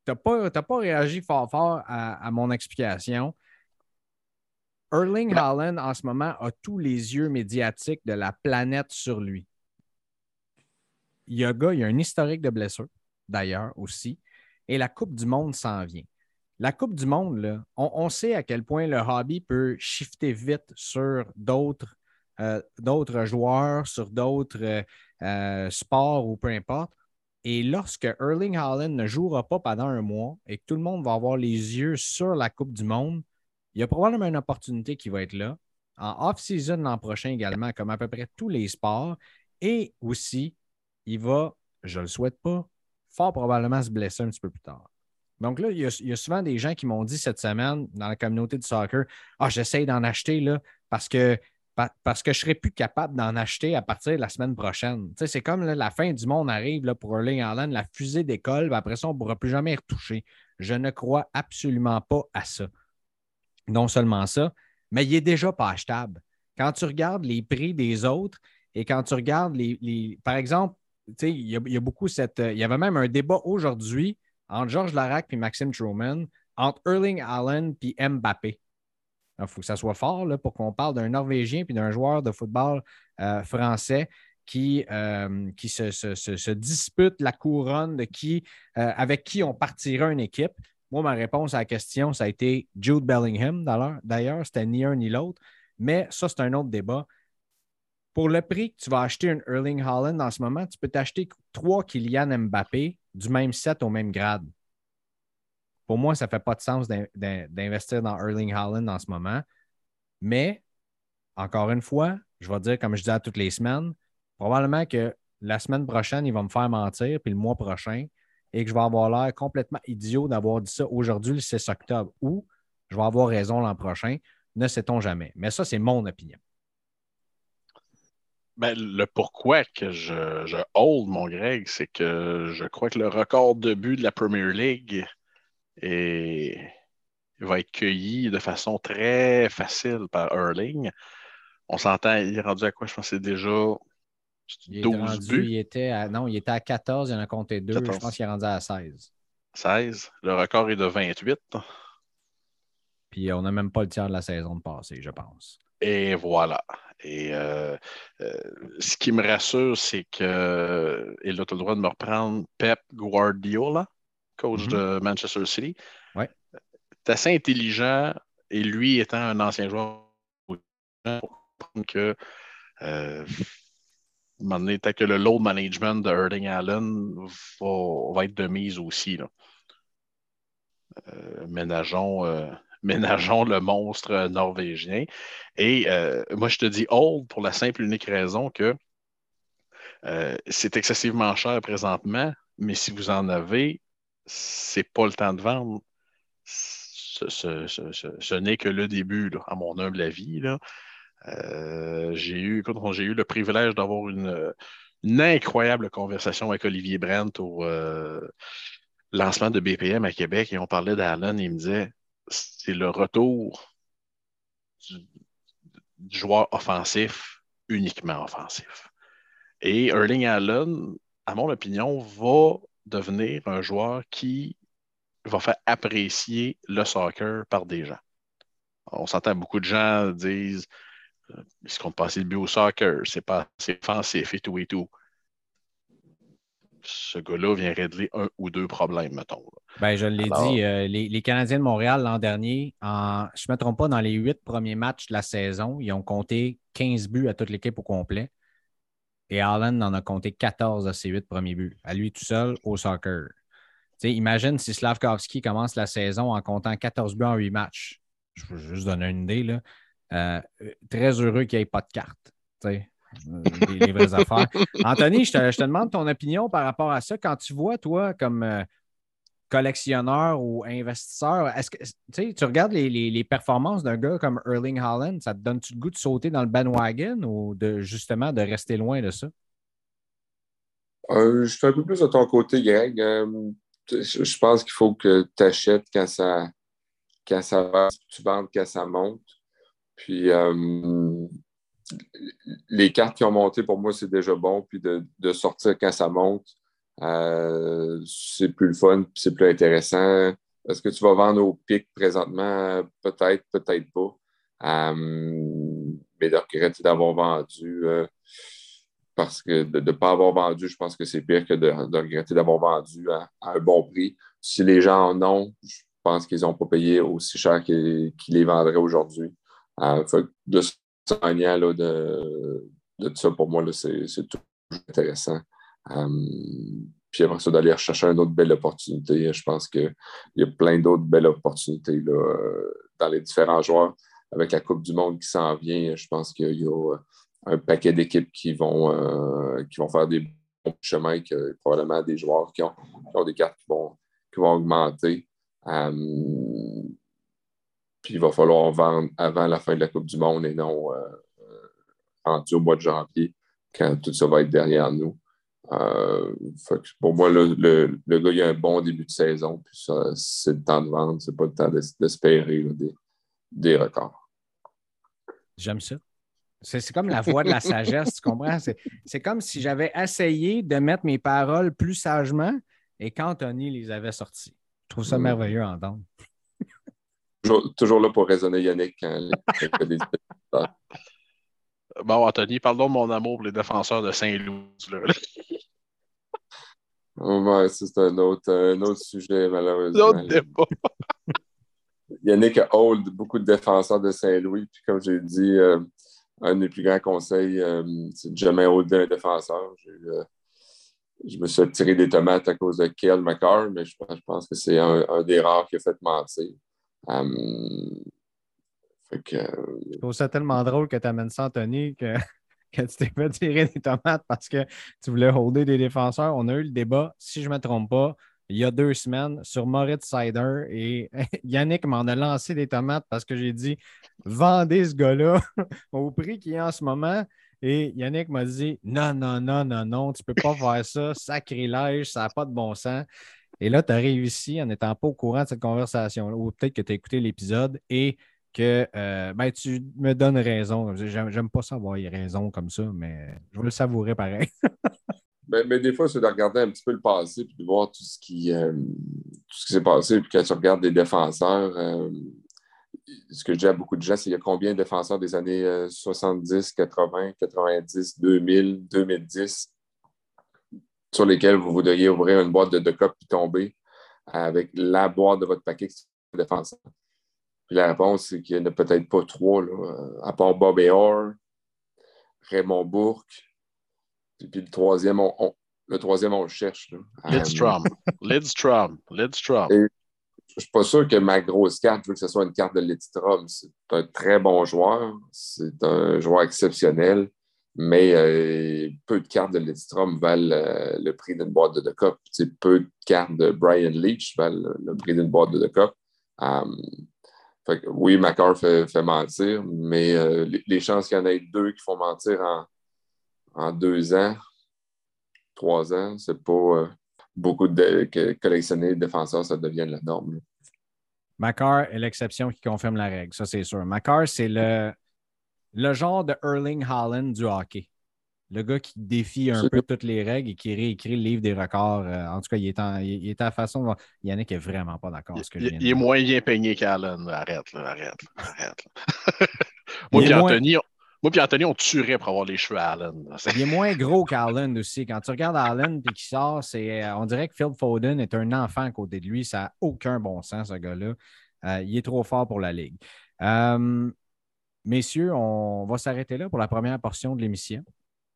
A: tu n'as pas, pas, réagi fort fort à, mon explication. Erling Haaland, en ce moment, a tous les yeux médiatiques de la planète sur lui. Il y a, gars, il y a un historique de blessure, d'ailleurs, aussi. Et la Coupe du Monde s'en vient. La Coupe du Monde, là, on, on, sait à quel point le hobby peut shifter vite sur d'autres d'autres joueurs, sur d'autres euh, euh, sports ou peu importe. Et lorsque Erling Haaland ne jouera pas pendant un mois et que tout le monde va avoir les yeux sur la Coupe du Monde, il y a probablement une opportunité qui va être là. En off-season l'an prochain également, comme à peu près tous les sports. Et aussi, il va, je ne le souhaite pas, fort probablement se blesser un petit peu plus tard. Donc là, il y, a, souvent des gens qui m'ont dit cette semaine dans la communauté du soccer Ah, j'essaie d'en acheter là parce que parce que je ne serai plus capable d'en acheter à partir de la semaine prochaine. c'est comme la fin du monde arrive pour Erling Haaland, la fusée d'école, après ça, on ne pourra plus jamais y retoucher. Je ne crois absolument pas à ça. Non seulement ça, mais il est déjà pas achetable. Quand tu regardes les prix des autres, Et quand tu regardes les. par exemple, il y, a, beaucoup cette. Il y avait même un débat aujourd'hui entre Georges Larac et Maxime Truman, entre Erling Allen et Mbappé. Il faut que ça soit fort là, pour qu'on parle d'un Norvégien puis d'un joueur de football euh, français qui, euh, qui se, dispute la couronne de qui, euh, avec qui on partira une équipe. Moi, ma réponse à la question, ça a été Jude Bellingham. D'ailleurs, c'était ni un ni l'autre. Mais ça, c'est un autre débat. Pour le prix que tu vas acheter un Erling Holland en ce moment, tu peux t'acheter trois Kylian Mbappé du même set au même grade. Pour moi, ça ne fait pas de sens d'investir dans Erling Haaland en ce moment. Mais, encore une fois, je vais dire, comme je dis à toutes les semaines, probablement que la semaine prochaine, il va me faire mentir, puis le mois prochain, et que je vais avoir l'air complètement idiot d'avoir dit ça aujourd'hui, le 6 octobre, ou je vais avoir raison l'an prochain. Ne sait-on jamais. Mais ça, c'est mon opinion.
B: Ben, le pourquoi que je, je hold, mon Greg, c'est que je crois que le record de but de la Premier League et va être cueilli de façon très facile par Erling. On s'entend, il est rendu à quoi? Je pense que c'est déjà 12 buts.
A: Il était à, non, il était à 14, il en a compté 2. Je pense qu'il est rendu à 16.
B: 16. Le record est de 28.
A: Puis on n'a même pas le tiers de la saison de passée, je pense.
B: Et voilà. Et euh, euh, ce qui me rassure, c'est que, et là, tu as le droit de me reprendre Pep Guardiola coach mm-hmm. de Manchester City.
A: Ouais.
B: C'est assez intelligent et lui étant un ancien joueur, pour comprendre que euh, peut-être que le load management de Erling Allen va, être de mise aussi. Euh, ménageons, euh, (laughs) ménageons le monstre norvégien. Et euh, moi, je te dis old pour la simple et unique raison que c'est excessivement cher présentement, mais si vous en avez, c'est pas le temps de vendre. Ce, n'est que le début, à mon humble avis. Euh, j'ai eu, j'ai eu le privilège d'avoir une, incroyable conversation avec Olivier Brent au euh, lancement de BPM à Québec et on parlait d'Allen et il me disait c'est le retour du, joueur offensif, uniquement offensif. Et Erling Allen, à mon opinion, va devenir un joueur qui va faire apprécier le soccer par des gens. On s'entend, beaucoup de gens disent euh, est-ce qu'on passe le but au soccer? C'est pas assez offensif et tout et tout. Ce gars-là vient régler un ou deux problèmes, mettons.
A: Ben, je l'ai dit, euh, les, Canadiens de Montréal l'an dernier, en, je ne me trompe pas, dans les huit premiers matchs de la saison, ils ont compté 15 buts à toute l'équipe au complet. Et Allen en a compté 14 de ses 8 premiers buts, à lui tout seul au soccer. imagine si Slavkovski commence la saison en comptant 14 buts en 8 matchs. Je veux juste donner une idée. Là. Euh, très heureux qu'il n'y ait pas de carte. Les, les, vraies (laughs) affaires. Anthony, je te, je te, demande ton opinion par rapport à ça. Quand tu vois, toi, comme euh, collectionneur ou investisseur, est-ce que tu regardes les, performances d'un gars comme Erling Haaland, ça te donne-tu le goût de sauter dans le bandwagon ou de justement de rester loin de ça?
C: Euh, je suis un peu plus de ton côté, Greg. Euh, je pense qu'il faut que tu achètes quand ça, quand ça va, tu vendes quand ça monte. Puis euh, les cartes qui ont monté, pour moi, c'est déjà bon. Puis de sortir quand ça monte, euh, c'est plus le fun, c'est plus intéressant. Est-ce que tu vas vendre au pic présentement? Peut-être, peut-être pas. Euh, mais de regretter d'avoir vendu, euh, parce que de ne pas avoir vendu, je pense que c'est pire que de, regretter d'avoir vendu à, un bon prix. Si les gens en ont, je pense qu'ils n'ont pas payé aussi cher qu'ils les vendraient aujourd'hui. de ce là, de, de ça, pour moi, c'est toujours intéressant. Euh, puis après ça, d'aller chercher une autre belle opportunité. Je pense qu'il y a plein d'autres belles opportunités là, euh, dans les différents joueurs. Avec la Coupe du Monde qui s'en vient, je pense qu'il y a un paquet d'équipes qui, vont euh, qui vont faire des bons chemins, que, probablement des joueurs qui ont, des cartes qui vont, qui vont augmenter. puis il va falloir vendre avant la fin de la Coupe du Monde et non rendu au mois de janvier, quand tout ça va être derrière nous. Euh, pour moi, le, le, gars, il a un bon début de saison, puis ça, c'est le temps de vendre, c'est pas le temps d'espérer des, des, records.
A: J'aime ça. C'est comme la voix de la (laughs) sagesse, tu comprends? C'est comme si j'avais essayé de mettre mes paroles plus sagement et qu'Anthony les avait sorties. Je trouve ça merveilleux à entendre.
C: Toujours, là pour raisonner Yannick quand les, (laughs)
B: Bon, Anthony, parlons de mon amour pour les défenseurs de Saint-Louis. (laughs)
C: ouais, c'est un autre, un autre sujet, malheureusement. Autre débat. (laughs) Yannick a hold beaucoup de défenseurs de Saint-Louis. Puis comme j'ai dit, euh, un des plus grands conseils, euh, c'est de jamais holder un défenseur. Euh, je me suis tiré des tomates à cause de Kiel McCarr, mais je, pense que c'est un, des rares qui a fait mentir.
A: Je trouve ça tellement drôle que tu amènes ça, Anthony, que, (laughs) que tu t'es fait tirer des tomates parce que tu voulais holder des défenseurs. On a eu le débat, si je ne me trompe pas, il y a deux semaines sur Moritz Sider et (laughs) Yannick m'en a lancé des tomates parce que j'ai dit vendez ce gars-là (laughs) au prix qu'il est en ce moment. Et Yannick m'a dit non, non, non, non, non, tu ne peux pas faire ça, sacrilège, ça n'a pas de bon sens. Et là, tu as réussi en n'étant pas au courant de cette conversation ou peut-être que tu as écouté l'épisode et que euh, ben, tu me donnes raison. J'aime pas savoir raison comme ça, mais je veux le savourer pareil.
C: mais, (laughs) mais, des fois, c'est de regarder un petit peu le passé et de voir tout ce qui, euh, qui s'est passé. Puis quand tu regardes des défenseurs, euh, ce que je dis à beaucoup de gens, c'est qu'il y a combien de défenseurs des années 70, 80, 90, 2000, 2010 sur lesquels vous voudriez ouvrir une boîte de deux copes et tomber avec la boîte de votre paquet de défenseur? la réponse, c'est qu'il n'y en a peut-être pas trois, là, à part Bob Orr, Raymond Bourque, puis le troisième, on, le troisième, on le cherche.
B: Lidstrom. Lidstrom. Lidstrom.
C: je ne suis pas sûr que ma grosse carte, veux que ce soit une carte de Lidstrom. C'est un très bon joueur. C'est un joueur exceptionnel. Mais euh, peu de cartes de Lidstrom valent euh, le prix d'une boîte de deux copes. Peu de cartes de Brian Leach valent le, prix d'une boîte de deux copes. Um, oui, Macar fait, mentir, mais euh, les, chances qu'il y en ait deux qui font mentir en, deux ans, trois ans, c'est pas euh, beaucoup de collectionner de défenseurs, ça devient la norme.
A: Macar est l'exception qui confirme la règle, ça c'est sûr. Macar, c'est le, le genre de Erling Haaland du hockey le gars qui défie un peu toutes les règles et qui réécrit le livre des records. Euh, en tout cas, il est, en, il est à façon. Yannick est vraiment pas d'accord.
B: Il, il est moins bien peigné qu'Allen. Arrête, arrête, arrête. (laughs) moi, et Anthony, moi Anthony, on tuerait pour avoir les cheveux à Allen.
A: il est moins gros qu'Allen aussi. Quand tu regardes Allen et qu'il sort, c'est, euh, on dirait que Phil Foden est un enfant à côté de lui. Ça n'a aucun bon sens, ce gars-là. Euh, il est trop fort pour la Ligue. messieurs, on va s'arrêter là pour la première portion de l'émission.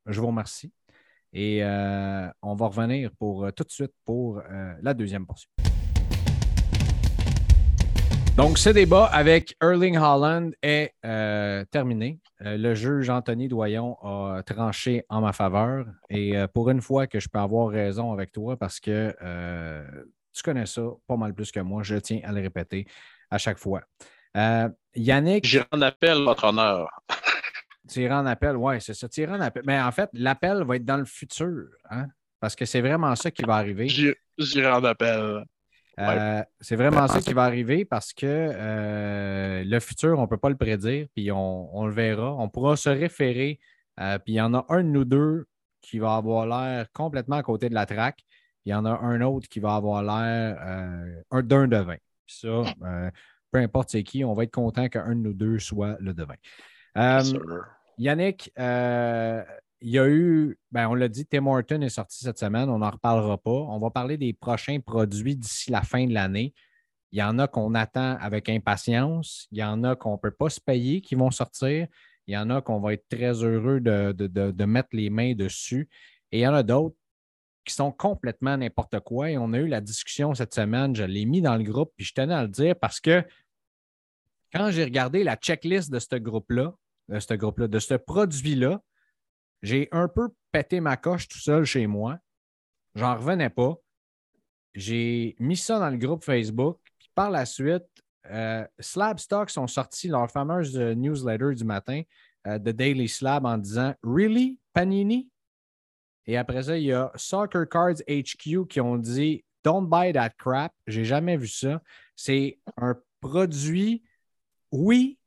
A: Je vous remercie. Et euh, on va revenir pour, euh, tout de suite pour euh, la deuxième portion. Donc, ce débat avec Erling Holland est terminé. le juge Anthony Doyon a tranché en ma faveur. Et pour une fois que je peux avoir raison avec toi, parce que tu connais ça pas mal plus que moi, je tiens à le répéter à chaque fois. Yannick.
B: J'ai un appel, votre honneur.
A: Tirer en appel, oui, c'est ça. Tirer en appel. Mais en fait, l'appel va être dans le futur, hein? parce que c'est vraiment ça qui va arriver.
B: J'irai en appel.
A: Euh, c'est vraiment ça qui va arriver parce que euh, le futur, on ne peut pas le prédire, puis on, le verra. On pourra se référer, euh, puis il y en a un de nous deux qui va avoir l'air complètement à côté de la traque, il y en a un autre qui va avoir l'air d'un devin. ça, peu importe c'est qui, on va être content qu'un de nous deux soit le devin. Yannick, euh, il y a eu, ben, on l'a dit, Tim Horton est sorti cette semaine, on n'en reparlera pas. On va parler des prochains produits d'ici la fin de l'année. Il y en a qu'on attend avec impatience, il y en a qu'on ne peut pas se payer qui vont sortir, il y en a qu'on va être très heureux de, mettre les mains dessus, et il y en a d'autres qui sont complètement n'importe quoi. Et on a eu la discussion cette semaine, je l'ai mis dans le groupe, puis je tenais à le dire parce que quand j'ai regardé la checklist de ce groupe-là, de ce groupe-là, de ce produit-là, j'ai un peu pété ma coche tout seul chez moi. J'en revenais pas. J'ai mis ça dans le groupe Facebook. Puis par la suite, euh, Slab Stocks ont sorti leur fameuse euh, newsletter du matin euh, de Daily Slab en disant Really, Panini? Et après ça, il y a Soccer Cards HQ qui ont dit Don't buy that crap. J'ai jamais vu ça. C'est un produit, oui,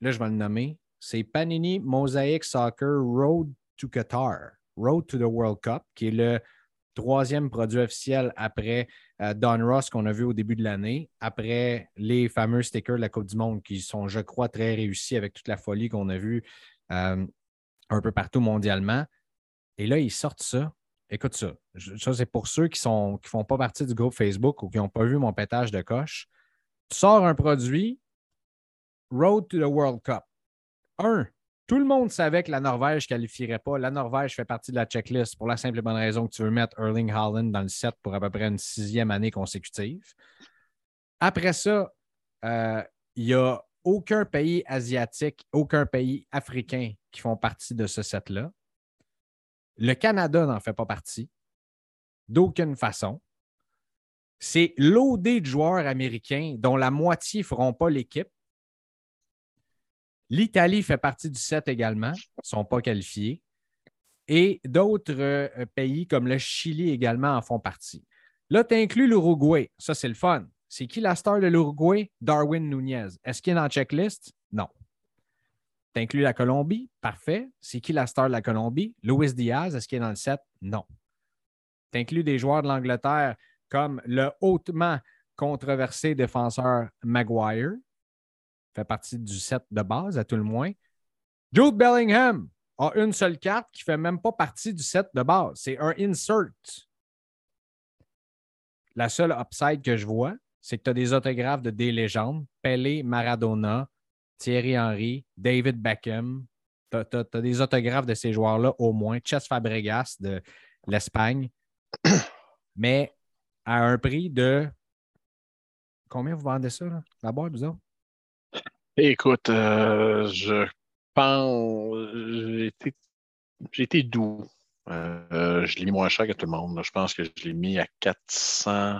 A: là je vais le nommer, c'est Panini Mosaic Soccer Road to Qatar, Road to the World Cup, qui est le troisième produit officiel après euh, Don Ross qu'on a vu au début de l'année, après les fameux stickers de la Coupe du Monde qui sont, je crois, très réussis avec toute la folie qu'on a vue euh, un peu partout mondialement. Et là, ils sortent ça. Écoute ça. Ça, c'est pour ceux qui ne qui font pas partie du groupe Facebook ou qui n'ont pas vu mon pétage de coche. Tu sors un produit, Road to the World Cup. Un, tout le monde savait que la Norvège ne qualifierait pas. La Norvège fait partie de la checklist pour la simple et bonne raison que tu veux mettre Erling Haaland dans le set pour à peu près une sixième année consécutive. Après ça, euh, il n'y a aucun pays asiatique, aucun pays africain qui font partie de ce set-là. Le Canada n'en fait pas partie, d'aucune façon. C'est l'OD de joueurs américains dont la moitié ne feront pas l'équipe L'Italie fait partie du set également, ne sont pas qualifiés. Et d'autres euh, pays comme le Chili également en font partie. Là, tu inclus l'Uruguay. Ça, c'est le fun. C'est qui la star de l'Uruguay? Darwin Nunez. Est-ce qu'il est dans la checklist? Non. Tu inclus la Colombie? Parfait. C'est qui la star de la Colombie? Luis Diaz. Est-ce qu'il est dans le set? Non. Tu inclus des joueurs de l'Angleterre comme le hautement controversé défenseur Maguire fait partie du set de base à tout le moins. Jude Bellingham a une seule carte qui ne fait même pas partie du set de base. C'est un insert. La seule upside que je vois, c'est que tu as des autographes de des légendes Pelé, Maradona, Thierry Henry, David Beckham. Tu as, des autographes de ces joueurs-là au moins. Chess Fabregas de l'Espagne. Mais à un prix de. Combien vous vendez ça, là, la boîte, vous autres?
B: Écoute, euh, je pense. J'ai été, doux. Euh, je l'ai mis moins cher que tout le monde. Je pense que je l'ai mis à 400.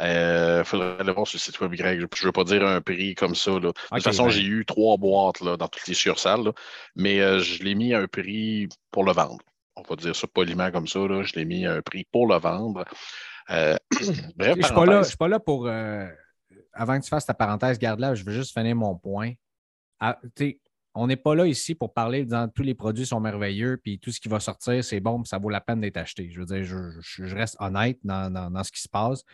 B: Il euh, faudrait aller voir sur le site web grec. Je ne veux pas dire un prix comme ça. De toute façon, ben. j'ai eu trois boîtes là, dans toutes les sursales, mais je l'ai mis à un prix pour le vendre. On va dire ça poliment comme ça. Je l'ai mis à un prix pour le vendre. (clears throat)
A: bref, je ne suis, pas là pour avant que tu fasses ta parenthèse, garde-la, je veux juste finir mon point. Ah, on n'est pas là ici pour parler dans tous les produits sont merveilleux, puis tout ce qui va sortir, c'est bon, puis ça vaut la peine d'être acheté. Je veux dire, je, reste honnête dans, ce qui se passe.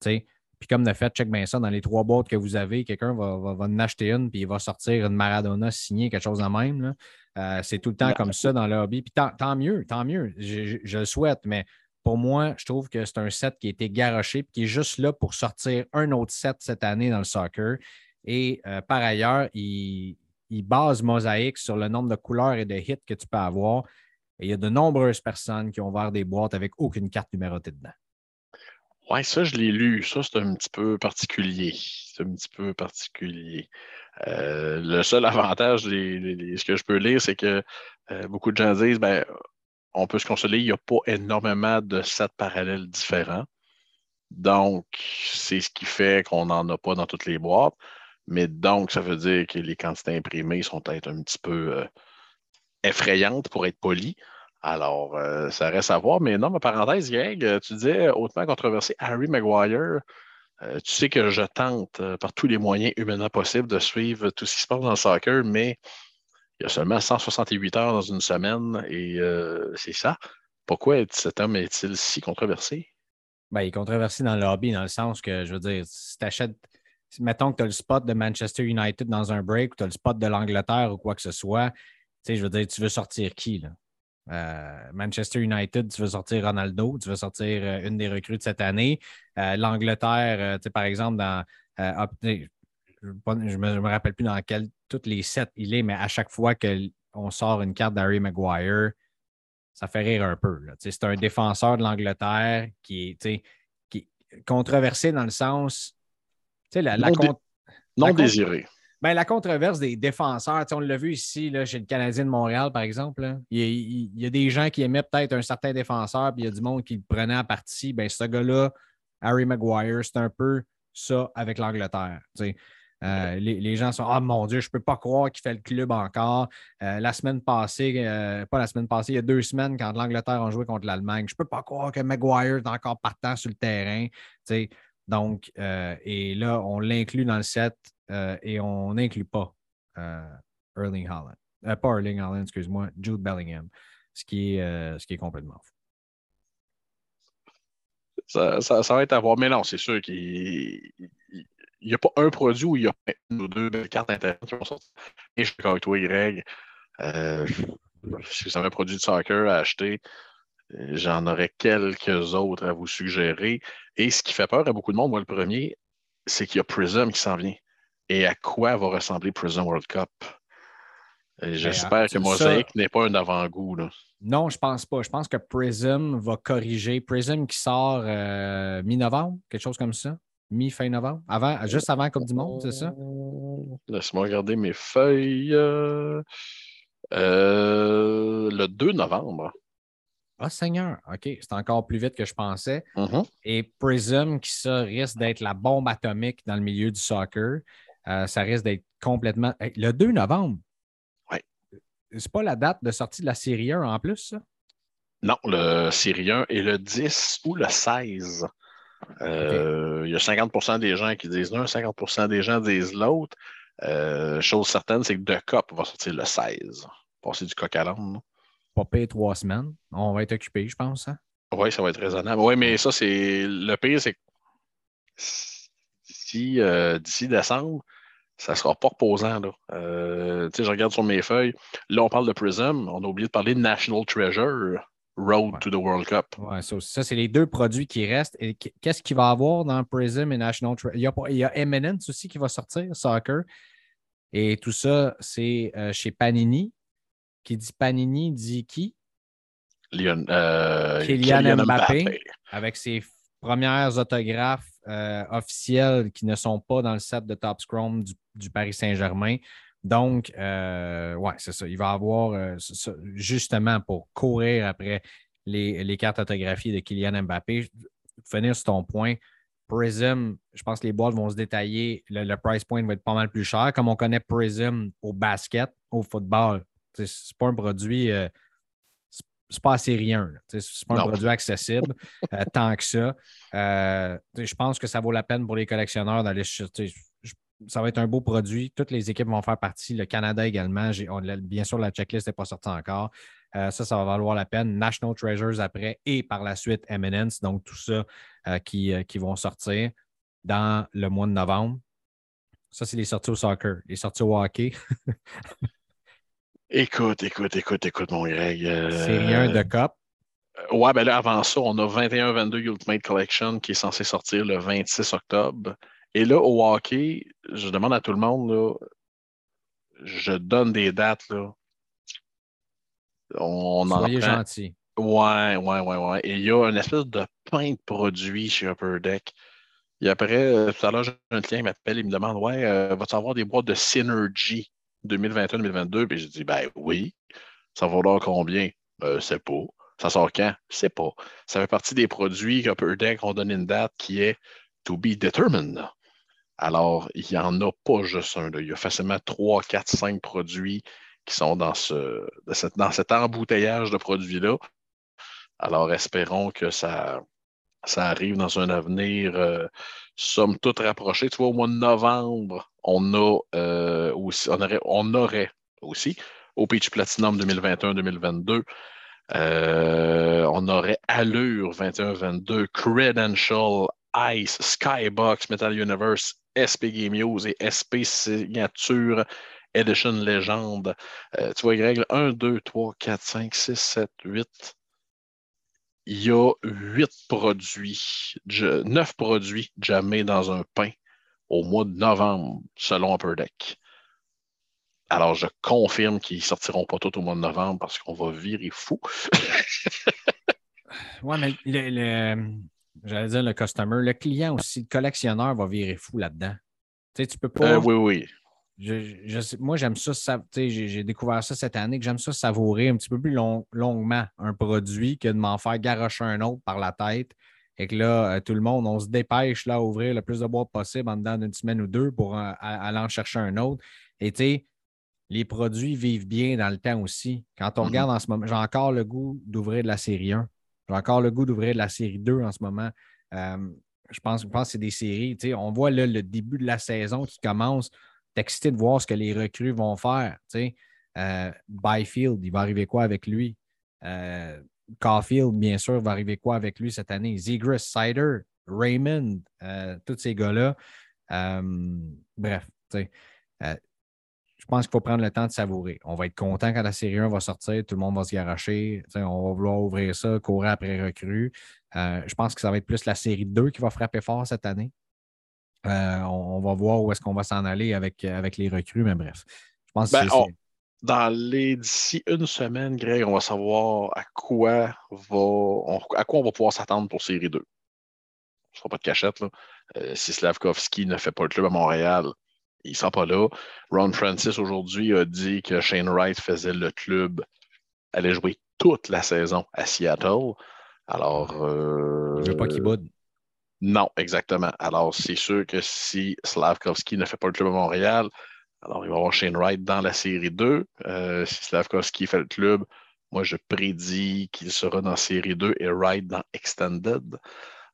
A: Puis comme de fait, check bien ça, dans les trois boîtes que vous avez, quelqu'un va, en acheter une, puis il va sortir une Maradona signée, quelque chose de même. Euh, c'est tout le temps comme ça dans le hobby. Puis tant, mieux, tant mieux. je, le souhaite, mais pour moi, je trouve que c'est un set qui a été garoché et qui est juste là pour sortir un autre set cette année dans le soccer. Et euh, par ailleurs, il, base Mosaïque sur le nombre de couleurs et de hits que tu peux avoir. Et il y a de nombreuses personnes qui ont ouvert des boîtes avec aucune carte numérotée dedans.
B: Oui, ça, je l'ai lu. Ça, c'est un petit peu particulier. C'est un petit peu particulier. Euh, le seul (laughs) avantage, de ce que je peux lire, c'est que euh, beaucoup de gens disent ben, on peut se consoler, il n'y a pas énormément de sets parallèles différents. Donc, c'est ce qui fait qu'on n'en a pas dans toutes les boîtes. Mais donc, ça veut dire que les quantités imprimées sont peut-être un petit peu euh, effrayantes pour être poli. Alors, euh, ça reste à voir. Mais non, ma parenthèse, Greg, euh, tu disais hautement controversé Harry Maguire. tu sais que je tente par tous les moyens humainement possibles de suivre tout ce qui se passe dans le soccer, mais il y a seulement 168 heures dans une semaine et euh, c'est ça. Pourquoi cet homme est-il si controversé?
A: Ben, il est controversé dans le lobby, dans le sens que, je veux dire, si tu achètes, mettons que tu as le spot de Manchester United dans un break ou tu as le spot de l'Angleterre ou quoi que ce soit, tu sais, je veux dire, tu veux sortir qui, là? Euh, Manchester United, tu veux sortir Ronaldo, tu veux sortir euh, une des recrues de cette année. L'Angleterre, tu sais, par exemple, dans je ne me, rappelle plus dans quel, tous les sets il est, mais à chaque fois qu'on sort une carte d'Harry Maguire, ça fait rire un peu. C'est un défenseur de l'Angleterre qui est, qui controversé dans le sens.
B: La, non, non désiré.
A: Ben, la controverse des défenseurs, on l'a vu ici là, chez le Canadien de Montréal, par exemple. Il, y a, des gens qui aimaient peut-être un certain défenseur, puis il y a du monde qui le prenait à partie. Ben, ce gars-là, Harry Maguire, c'est un peu ça avec l'Angleterre. Euh, les, gens sont Ah mon Dieu, je ne peux pas croire qu'il fait le club encore. Euh, la semaine passée, euh, pas la semaine passée, il y a deux semaines, quand l'Angleterre a joué contre l'Allemagne, je ne peux pas croire que Maguire est encore partant sur le terrain. Donc, et là, on l'inclut dans le set et on n'inclut pas Erling Holland. pas Erling Holland, excuse-moi, Jude Bellingham. Ce qui est, ce qui est complètement fou.
B: Ça, ça, va être à voir. Mais non, c'est sûr qu'il n'y a pas un produit où il y a une ou deux belles cartes intéressantes qui vont sortir. Et je suis d'accord avec toi, Greg. Euh, si vous avez un produit de soccer à acheter, j'en aurais quelques autres à vous suggérer. Et ce qui fait peur à beaucoup de monde, moi, le premier, c'est qu'il y a Prism qui s'en vient. Et à quoi va ressembler Prism World Cup? Ben, j'espère que Mosaic n'est pas un avant-goût.
A: Non, je pense pas. Je pense que Prism va corriger. Prism qui sort euh, mi-novembre, quelque chose comme ça. Mi-fin novembre. Avant, juste avant Coupe du Monde, c'est ça?
B: Laisse-moi regarder mes feuilles. Euh, le 2 novembre.
A: Ah, Seigneur, OK, c'est encore plus vite que je pensais.
B: Mm-hmm.
A: Et Prism, qui ça risque d'être la bombe atomique dans le milieu du soccer, euh, ça risque d'être complètement. Le 2 novembre, c'est pas la date de sortie de la série 1 en plus, ça?
B: Non, le série 1 est le 10 ou le 16. Euh, il y a 50% des gens qui disent l'un, 50% des gens disent l'autre. Euh, chose certaine, c'est que The Cup va sortir le 16. Passer du coq à l'âne.
A: Pas payer trois semaines. On va être occupé, je pense. Hein?
B: Oui, ça va être raisonnable. Oui, mais ça, c'est. Le pire, c'est que d'ici, euh, d'ici décembre, ça ne sera pas reposant. Là. Euh, je regarde sur mes feuilles. Là, on parle de Prism. On a oublié de parler de National Treasure, Road to the World Cup.
A: Ouais, ça, ça c'est les deux produits qui restent. Et qu'est-ce qu'il va y avoir dans Prism et National Treasure? Il y, a, il y a Eminence aussi qui va sortir, Soccer. Et tout ça, c'est euh, chez Panini. Qui dit Panini dit qui?
B: Euh,
A: Kylian, Mbappé, Avec ses premières autographes officielles qui ne sont pas dans le set de Top Scrum du du Paris Saint-Germain. Donc, euh, ouais, c'est ça. Il va avoir, euh, justement, pour courir après les, cartes autographiées de Kylian Mbappé, finir sur ton point, Prism, je pense que les boîtes vont se détailler. Le, price point va être pas mal plus cher. Comme on connaît Prism au basket, au football, c'est pas un produit. Euh, c'est pas assez rien. C'est pas un produit accessible tant que ça. je pense que ça vaut la peine pour les collectionneurs d'aller chercher ça va être un beau produit. Toutes les équipes vont faire partie. Le Canada également. bien sûr, la checklist n'est pas sortie encore. Euh, ça, ça va valoir la peine. National Treasures après et par la suite Eminence. Donc, tout ça euh, qui, euh, qui, vont sortir dans le mois de novembre. Ça, c'est les sorties au soccer. Les sorties au hockey. (laughs)
B: écoute, écoute, écoute, écoute, mon Greg.
A: C'est rien de COP.
B: Ouais, ben là, avant ça, on a 21-22 Ultimate Collection qui est censé sortir le 26 octobre. Et là, au hockey, je demande à tout le monde, là, je donne des dates. Là.
A: On, Soyez gentil.
B: Ouais, ouais, ouais, ouais. Et il y a une espèce de pain de produits chez Upper Deck. Et après, euh, tout à l'heure, j'ai un client qui m'appelle et me demande Ouais, euh, vas-tu avoir des boîtes de Synergy 2021-2022 Puis je dis Ben oui. Ça va valoir combien euh, C'est pas. Ça sort quand? C'est pas. Ça fait partie des produits qu'Upper Deck ont donné une date qui est to be determined. Alors, il n'y en a pas juste un. Il y a facilement trois, quatre, cinq produits qui sont dans, ce, dans cet embouteillage de produits-là. Alors, espérons que ça, arrive dans un avenir, euh, somme toute. Tu vois, au mois de novembre, on, a, euh, aussi, aurait, aussi au Platinum 2021-2022. Euh, on aurait Allure 21-22, Credential, Ice, Skybox, Metal Universe SP Game News et SP Signature Edition Legend. Euh, tu vois, Greg, 1, 2, 3, 4, 5, 6, 7, 8. Il y a 8 produits, 9 produits jamais dans un pain au mois de novembre, selon Upper Deck. Alors, je confirme qu'ils ne sortiront pas tous au mois de novembre parce qu'on va virer fou. (laughs)
A: ouais, mais le, J'allais dire le customer. Le client aussi, le collectionneur va virer fou là-dedans. Tu sais, tu peux pas.
B: Euh, oui, oui.
A: Je, moi, j'aime ça, ça j'ai découvert ça cette année, que j'aime ça savourer un petit peu plus longuement un produit que de m'en faire garocher un autre par la tête. Et que là, euh, tout le monde, on se dépêche là, à ouvrir le plus de boîtes possible en dedans d'une semaine ou deux pour euh, aller en chercher un autre. Et tu sais, les produits vivent bien dans le temps aussi. Quand on mm-hmm. regarde en ce moment, j'ai encore le goût d'ouvrir de la série 1. J'ai encore le goût d'ouvrir la série 2 en ce moment. Euh, je pense, pense que c'est des séries. On voit là, le début de la saison qui commence. excité de voir ce que les recrues vont faire. Euh, Byfield, il va arriver quoi avec lui? Euh, Caulfield, bien sûr, va arriver quoi avec lui cette année? Zegras, Sider, Raymond, tous ces gars-là. bref, je pense qu'il faut prendre le temps de savourer. On va être content quand la série 1 va sortir, tout le monde va se garocher. On va vouloir ouvrir ça, courir après recrues. je pense que ça va être plus la série 2 qui va frapper fort cette année. on, va voir où est-ce qu'on va s'en aller avec, avec les recrues, mais bref. Je pense
B: ben, dans les d'ici une semaine, Greg, on va savoir à quoi va à quoi on va pouvoir s'attendre pour série 2. Ce ne sera pas de cachette. Là. Euh, si Slavkovski ne fait pas le club à Montréal, il ne sera pas là. Ron Francis aujourd'hui a dit que Shane Wright faisait le club, allait jouer toute la saison à Seattle. Alors. Euh,
A: ne veut pas qu'il boude.
B: Non, exactement. Alors, c'est sûr que si Slavkovski ne fait pas le club à Montréal, alors, il va y avoir Shane Wright dans la série 2. Euh, si Slavkovski fait le club, moi, je prédis qu'il sera dans série 2 et Wright dans Extended.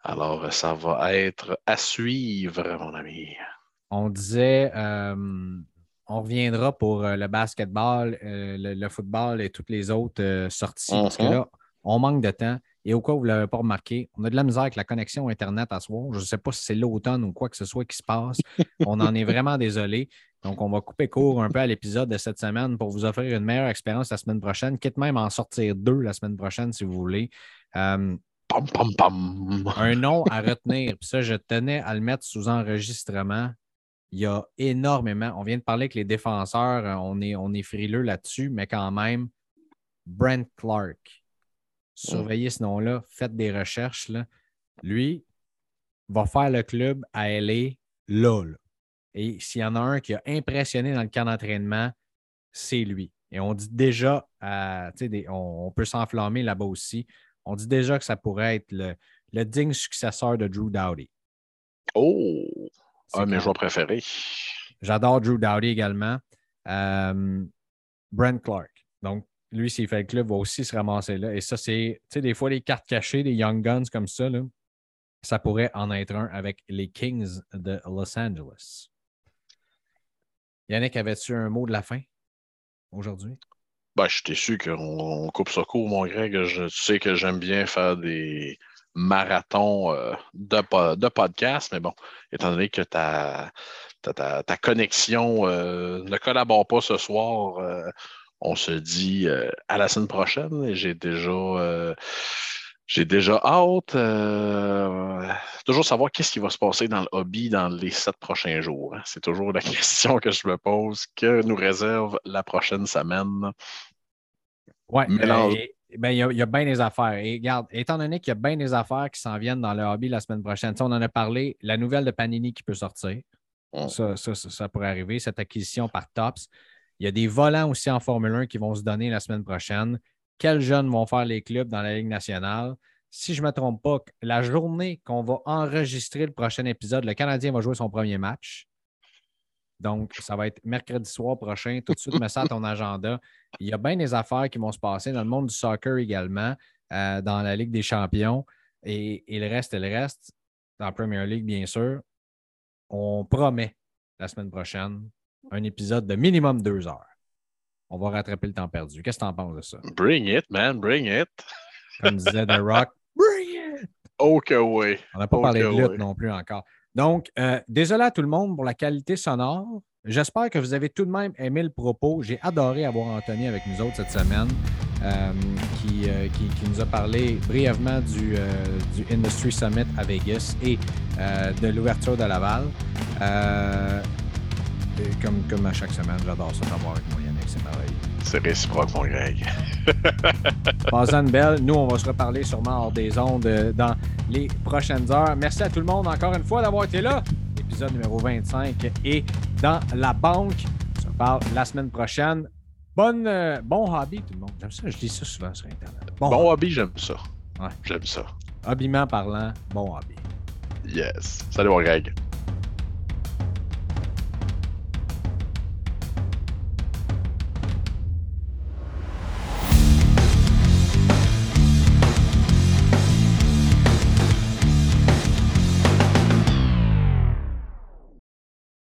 B: Alors, ça va être à suivre, mon ami.
A: On disait, euh, on reviendra pour euh, le basketball, le, football et toutes les autres sorties, parce que mhm. là, on manque de temps. Et au cas où vous ne l'avez pas remarqué, on a de la misère avec la connexion Internet à soir. Je ne sais pas si c'est l'automne ou quoi que ce soit qui se passe. (laughs) On en est vraiment désolé. Donc, on va couper court un peu à l'épisode de cette semaine pour vous offrir une meilleure expérience la semaine prochaine, quitte même en sortir deux la semaine prochaine si vous voulez.
B: Euh, un
A: nom à retenir, puis ça, je tenais à le mettre sous enregistrement. Il y a énormément. On vient de parler avec les défenseurs, euh, on est, on est frileux là-dessus, mais quand même, Brent Clark. Surveillez ce nom-là, faites des recherches. Là. Lui va faire le club à LA là. là. Et s'il y en a un qui a impressionné dans le camp d'entraînement, c'est lui. Et on dit déjà, euh, on, peut s'enflammer là-bas aussi. On dit déjà que ça pourrait être le, digne successeur de Drew Dowdy.
B: Oh! Un de mes joueurs préférés.
A: J'adore Drew Dowdy également. Euh, Brent Clark. Donc, lui, s'il fait le club, va aussi se ramasser là. Et ça, c'est, tu sais, des fois, les cartes cachées, des Young Guns comme ça, ça pourrait en être un avec les Kings de Los Angeles. Yannick, avais-tu un mot de la fin aujourd'hui?
B: Ben, je t'ai su qu'on coupe ça court, mon Greg. Je, tu sais que j'aime bien faire des marathons euh, de, de podcast, mais bon, étant donné que ta, ta, ta, connexion euh, ne collabore pas ce soir, euh, on se dit à la semaine prochaine. J'ai déjà j'ai déjà hâte. Toujours savoir qu'est-ce qui va se passer dans le hobby dans les sept prochains jours. Hein. C'est toujours la (laughs) question que je me pose. Que nous réserve la prochaine semaine?
A: Oui, ben, ben, il y, a, bien des affaires. Et regarde, étant donné qu'il y a bien des affaires qui s'en viennent dans le hobby la semaine prochaine, on en a parlé, la nouvelle de Panini qui peut sortir. Mm. Ça, ça, ça, pourrait arriver, cette acquisition par Tops. Il y a des volants aussi en Formule 1 qui vont se donner la semaine prochaine quels jeunes vont faire les clubs dans la Ligue nationale? Si je ne me trompe pas, la journée qu'on va enregistrer le prochain épisode, le Canadien va jouer son premier match. Donc, ça va être mercredi soir prochain. Tout de suite, mets ça à (laughs) ton agenda. Il y a bien des affaires qui vont se passer dans le monde du soccer également, euh, dans la Ligue des champions. Et, et, le reste et le reste, dans la Premier League, bien sûr. On promet la semaine prochaine un épisode de minimum deux heures on va rattraper le temps perdu. Qu'est-ce que tu en penses de ça?
B: Bring it, man, bring it.
A: Comme disait The Rock, (laughs) bring it!
B: OK, oui.
A: On n'a pas parlé de lutte non plus encore. Donc, euh, désolé à tout le monde pour la qualité sonore. J'espère que vous avez tout de même aimé le propos. J'ai adoré avoir Anthony avec nous autres cette semaine, euh, euh, qui, nous a parlé brièvement du, du Industry Summit à Vegas et de l'ouverture de Laval. comme, comme à chaque semaine, j'adore ça d'avoir avec moi c'est pareil.
B: C'est réciproque, mon Greg. (laughs)
A: Passant belle. Nous, on va se reparler sûrement hors des ondes euh, dans les prochaines heures. Merci à tout le monde encore une fois d'avoir été là. Épisode numéro 25 et dans la banque. On se reparle la semaine prochaine. Bonne, euh, bon hobby, tout le monde. J'aime ça, je dis ça souvent sur Internet.
B: Bon, hobby, j'aime ça. Ouais. J'aime ça.
A: Habillement parlant, bon hobby.
B: Yes. Salut, mon Greg.